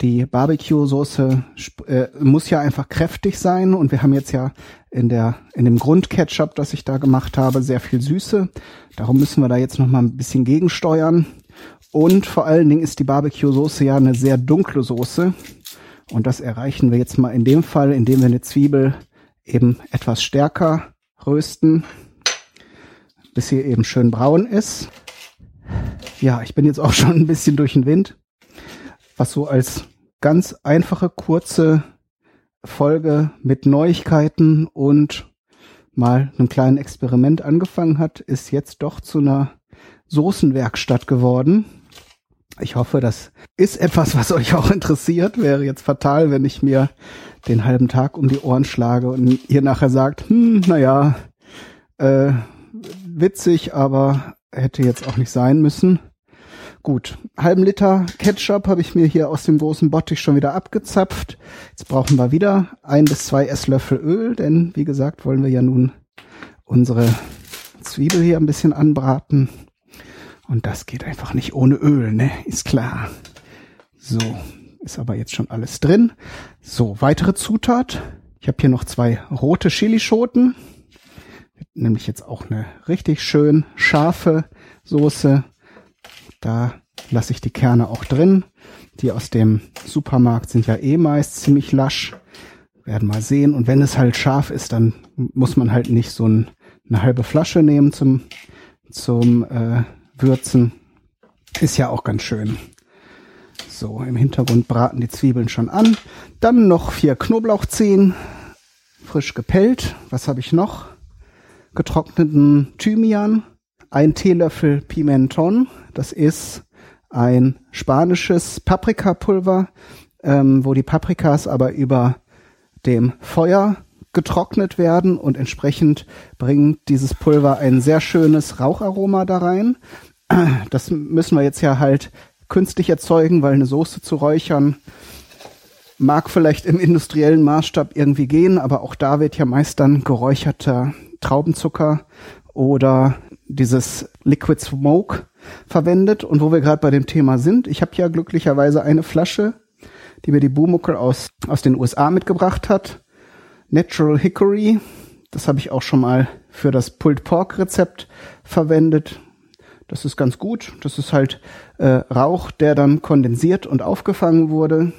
Die Barbecue-Soße äh, muss ja einfach kräftig sein und wir haben jetzt ja in der in dem Grundketchup, das ich da gemacht habe, sehr viel Süße. Darum müssen wir da jetzt noch mal ein bisschen gegensteuern. Und vor allen Dingen ist die Barbecue-Soße ja eine sehr dunkle Soße. Und das erreichen wir jetzt mal in dem Fall, indem wir eine Zwiebel eben etwas stärker rösten, bis sie eben schön braun ist. Ja, ich bin jetzt auch schon ein bisschen durch den Wind. Was so als ganz einfache, kurze Folge mit Neuigkeiten und mal einem kleinen Experiment angefangen hat, ist jetzt doch zu einer Soßenwerkstatt geworden. Ich hoffe, das ist etwas, was euch auch interessiert. Wäre jetzt fatal, wenn ich mir den halben Tag um die Ohren schlage und ihr nachher sagt, hm, naja, äh, witzig, aber hätte jetzt auch nicht sein müssen. Gut, halben Liter Ketchup habe ich mir hier aus dem großen Bottich schon wieder abgezapft. Jetzt brauchen wir wieder ein bis zwei Esslöffel Öl, denn wie gesagt wollen wir ja nun unsere Zwiebel hier ein bisschen anbraten. Und das geht einfach nicht ohne Öl, ne? Ist klar. So. Ist aber jetzt schon alles drin. So, weitere Zutat. Ich habe hier noch zwei rote Chilischoten. Nämlich jetzt auch eine richtig schön scharfe Soße. Da lasse ich die Kerne auch drin. Die aus dem Supermarkt sind ja eh meist ziemlich lasch. Werden mal sehen. Und wenn es halt scharf ist, dann muss man halt nicht so ein, eine halbe Flasche nehmen zum, zum äh, Würzen. Ist ja auch ganz schön. So, im Hintergrund braten die Zwiebeln schon an. Dann noch vier Knoblauchzehen, frisch gepellt. Was habe ich noch? Getrockneten Thymian, ein Teelöffel Pimenton. Das ist ein spanisches Paprikapulver, ähm, wo die Paprikas aber über dem Feuer getrocknet werden und entsprechend bringt dieses Pulver ein sehr schönes Raucharoma da rein. Das müssen wir jetzt ja halt künstlich erzeugen, weil eine Soße zu räuchern mag vielleicht im industriellen Maßstab irgendwie gehen, aber auch da wird ja meist dann geräucherter Traubenzucker oder dieses Liquid Smoke verwendet. Und wo wir gerade bei dem Thema sind, ich habe ja glücklicherweise eine Flasche, die mir die Bumuckel aus, aus den USA mitgebracht hat. Natural Hickory. Das habe ich auch schon mal für das Pulled Pork Rezept verwendet. Das ist ganz gut. Das ist halt äh, Rauch, der dann kondensiert und aufgefangen wurde.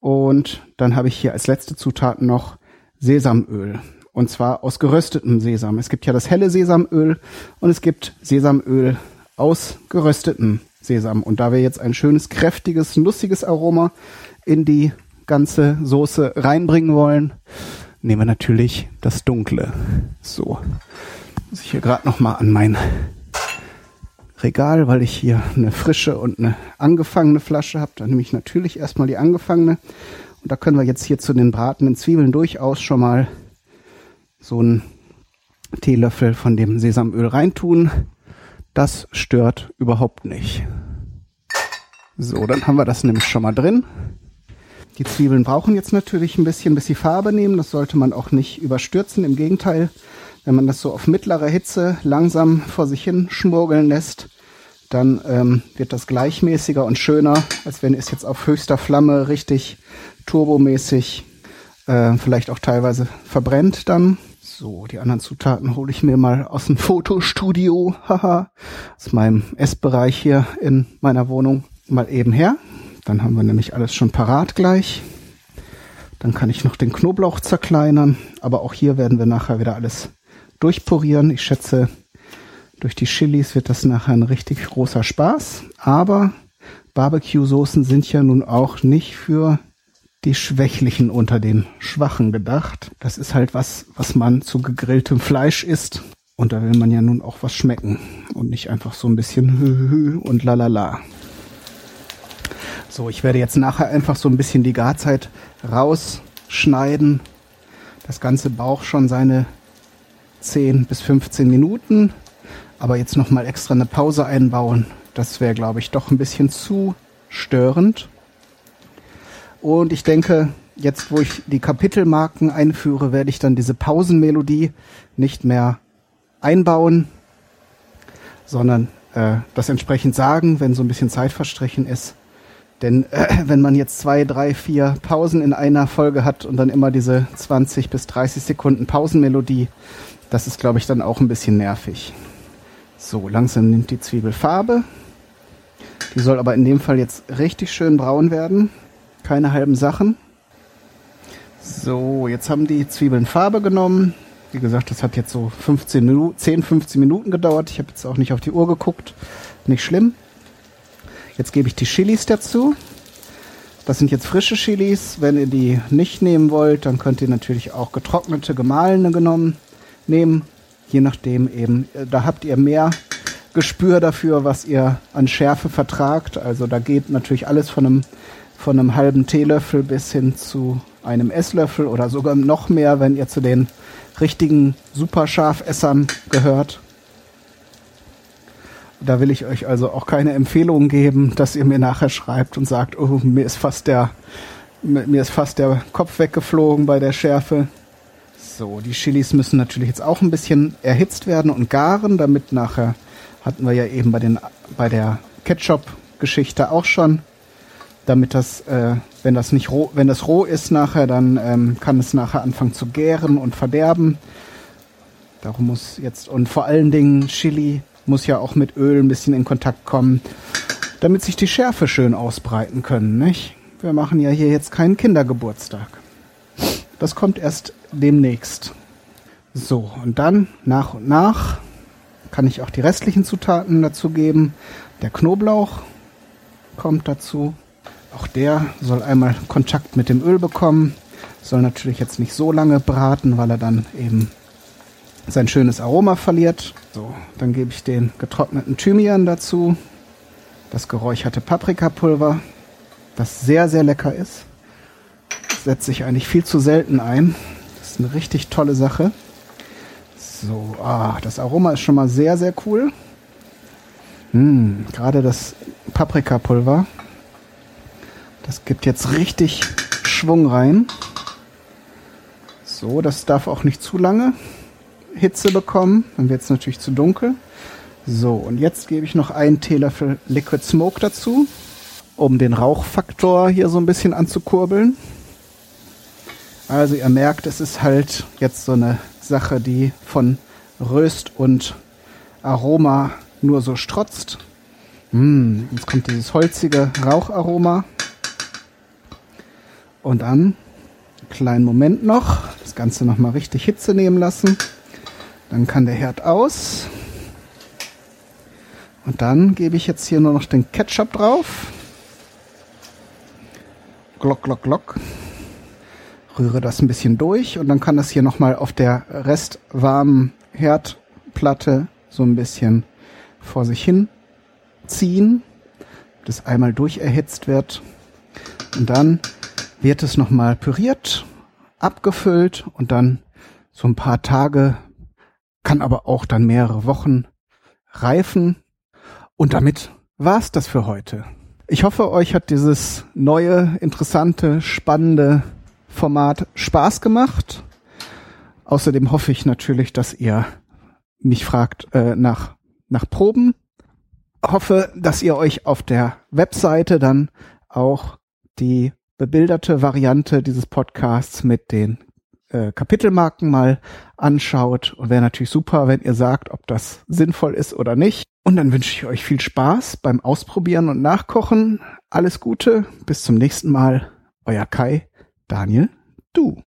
Und dann habe ich hier als letzte Zutat noch Sesamöl. Und zwar aus geröstetem Sesam. Es gibt ja das helle Sesamöl und es gibt Sesamöl aus geröstetem Sesam. Und da wir jetzt ein schönes, kräftiges, nussiges Aroma in die ganze Soße reinbringen wollen, nehmen wir natürlich das Dunkle. So. Muss ich hier gerade noch mal an mein Regal, weil ich hier eine frische und eine angefangene Flasche habe. Dann nehme ich natürlich erstmal die angefangene. Und da können wir jetzt hier zu den bratenden Zwiebeln durchaus schon mal so einen Teelöffel von dem Sesamöl reintun. Das stört überhaupt nicht. So, dann haben wir das nämlich schon mal drin. Die Zwiebeln brauchen jetzt natürlich ein bisschen, bis sie Farbe nehmen. Das sollte man auch nicht überstürzen. Im Gegenteil, wenn man das so auf mittlerer Hitze langsam vor sich hin schmurgeln lässt, dann ähm, wird das gleichmäßiger und schöner, als wenn es jetzt auf höchster Flamme richtig turbomäßig äh, vielleicht auch teilweise verbrennt dann. So, die anderen Zutaten hole ich mir mal aus dem Fotostudio, haha, aus meinem Essbereich hier in meiner Wohnung mal eben her. Dann haben wir nämlich alles schon parat gleich. Dann kann ich noch den Knoblauch zerkleinern. Aber auch hier werden wir nachher wieder alles durchpurieren. Ich schätze, durch die Chilis wird das nachher ein richtig großer Spaß. Aber Barbecue-Soßen sind ja nun auch nicht für die Schwächlichen unter den Schwachen gedacht. Das ist halt was, was man zu gegrilltem Fleisch isst. Und da will man ja nun auch was schmecken und nicht einfach so ein bisschen hü und lalala. So, ich werde jetzt nachher einfach so ein bisschen die Garzeit rausschneiden. Das Ganze braucht schon seine 10 bis 15 Minuten. Aber jetzt nochmal extra eine Pause einbauen, das wäre, glaube ich, doch ein bisschen zu störend. Und ich denke, jetzt wo ich die Kapitelmarken einführe, werde ich dann diese Pausenmelodie nicht mehr einbauen, sondern äh, das entsprechend sagen, wenn so ein bisschen Zeit verstrichen ist. Denn äh, wenn man jetzt zwei, drei, vier Pausen in einer Folge hat und dann immer diese 20 bis 30 Sekunden Pausenmelodie, das ist, glaube ich, dann auch ein bisschen nervig. So, langsam nimmt die Zwiebel Farbe. Die soll aber in dem Fall jetzt richtig schön braun werden. Keine halben Sachen. So, jetzt haben die Zwiebeln Farbe genommen. Wie gesagt, das hat jetzt so 15 Minuten, 10, 15 Minuten gedauert. Ich habe jetzt auch nicht auf die Uhr geguckt. Nicht schlimm. Jetzt gebe ich die Chilis dazu. Das sind jetzt frische Chilis. Wenn ihr die nicht nehmen wollt, dann könnt ihr natürlich auch getrocknete, gemahlene genommen nehmen. Je nachdem eben. Äh, da habt ihr mehr Gespür dafür, was ihr an Schärfe vertragt. Also da geht natürlich alles von einem, von einem halben Teelöffel bis hin zu einem Esslöffel oder sogar noch mehr, wenn ihr zu den richtigen Superscharfessern gehört. Da will ich euch also auch keine Empfehlung geben, dass ihr mir nachher schreibt und sagt, oh, mir ist fast der, mir ist fast der Kopf weggeflogen bei der Schärfe. So, die Chilis müssen natürlich jetzt auch ein bisschen erhitzt werden und garen, damit nachher hatten wir ja eben bei den, bei der Ketchup-Geschichte auch schon, damit das, äh, wenn das nicht roh, wenn das roh ist nachher, dann ähm, kann es nachher anfangen zu gären und verderben. Darum muss jetzt und vor allen Dingen Chili muss ja auch mit Öl ein bisschen in Kontakt kommen, damit sich die Schärfe schön ausbreiten können, nicht? Wir machen ja hier jetzt keinen Kindergeburtstag. Das kommt erst demnächst. So, und dann nach und nach kann ich auch die restlichen Zutaten dazu geben. Der Knoblauch kommt dazu. Auch der soll einmal Kontakt mit dem Öl bekommen. Soll natürlich jetzt nicht so lange braten, weil er dann eben sein schönes Aroma verliert. So, dann gebe ich den getrockneten Thymian dazu, das geräucherte Paprikapulver, das sehr, sehr lecker ist. Das setze ich eigentlich viel zu selten ein. Das ist eine richtig tolle Sache. So, ah, das Aroma ist schon mal sehr, sehr cool. Hm, gerade das Paprikapulver, das gibt jetzt richtig Schwung rein. So, das darf auch nicht zu lange Hitze bekommen. Dann wird es natürlich zu dunkel. So, und jetzt gebe ich noch einen Teelöffel Liquid Smoke dazu, um den Rauchfaktor hier so ein bisschen anzukurbeln. Also ihr merkt, es ist halt jetzt so eine Sache, die von Röst und Aroma nur so strotzt. Mm, jetzt kommt dieses holzige Raucharoma. Und dann, einen kleinen Moment noch, das Ganze nochmal richtig Hitze nehmen lassen. Dann kann der Herd aus. Und dann gebe ich jetzt hier nur noch den Ketchup drauf. Glock, glock, glock. Rühre das ein bisschen durch und dann kann das hier nochmal auf der restwarmen Herdplatte so ein bisschen vor sich hin ziehen, das einmal durcherhitzt wird. Und dann wird es nochmal püriert, abgefüllt und dann so ein paar Tage kann aber auch dann mehrere Wochen reifen. Und damit war's das für heute. Ich hoffe, euch hat dieses neue, interessante, spannende Format Spaß gemacht. Außerdem hoffe ich natürlich, dass ihr mich fragt äh, nach, nach Proben. Hoffe, dass ihr euch auf der Webseite dann auch die bebilderte Variante dieses Podcasts mit den äh, Kapitelmarken mal anschaut. Und wäre natürlich super, wenn ihr sagt, ob das sinnvoll ist oder nicht. Und dann wünsche ich euch viel Spaß beim Ausprobieren und Nachkochen. Alles Gute, bis zum nächsten Mal. Euer Kai, Daniel, du.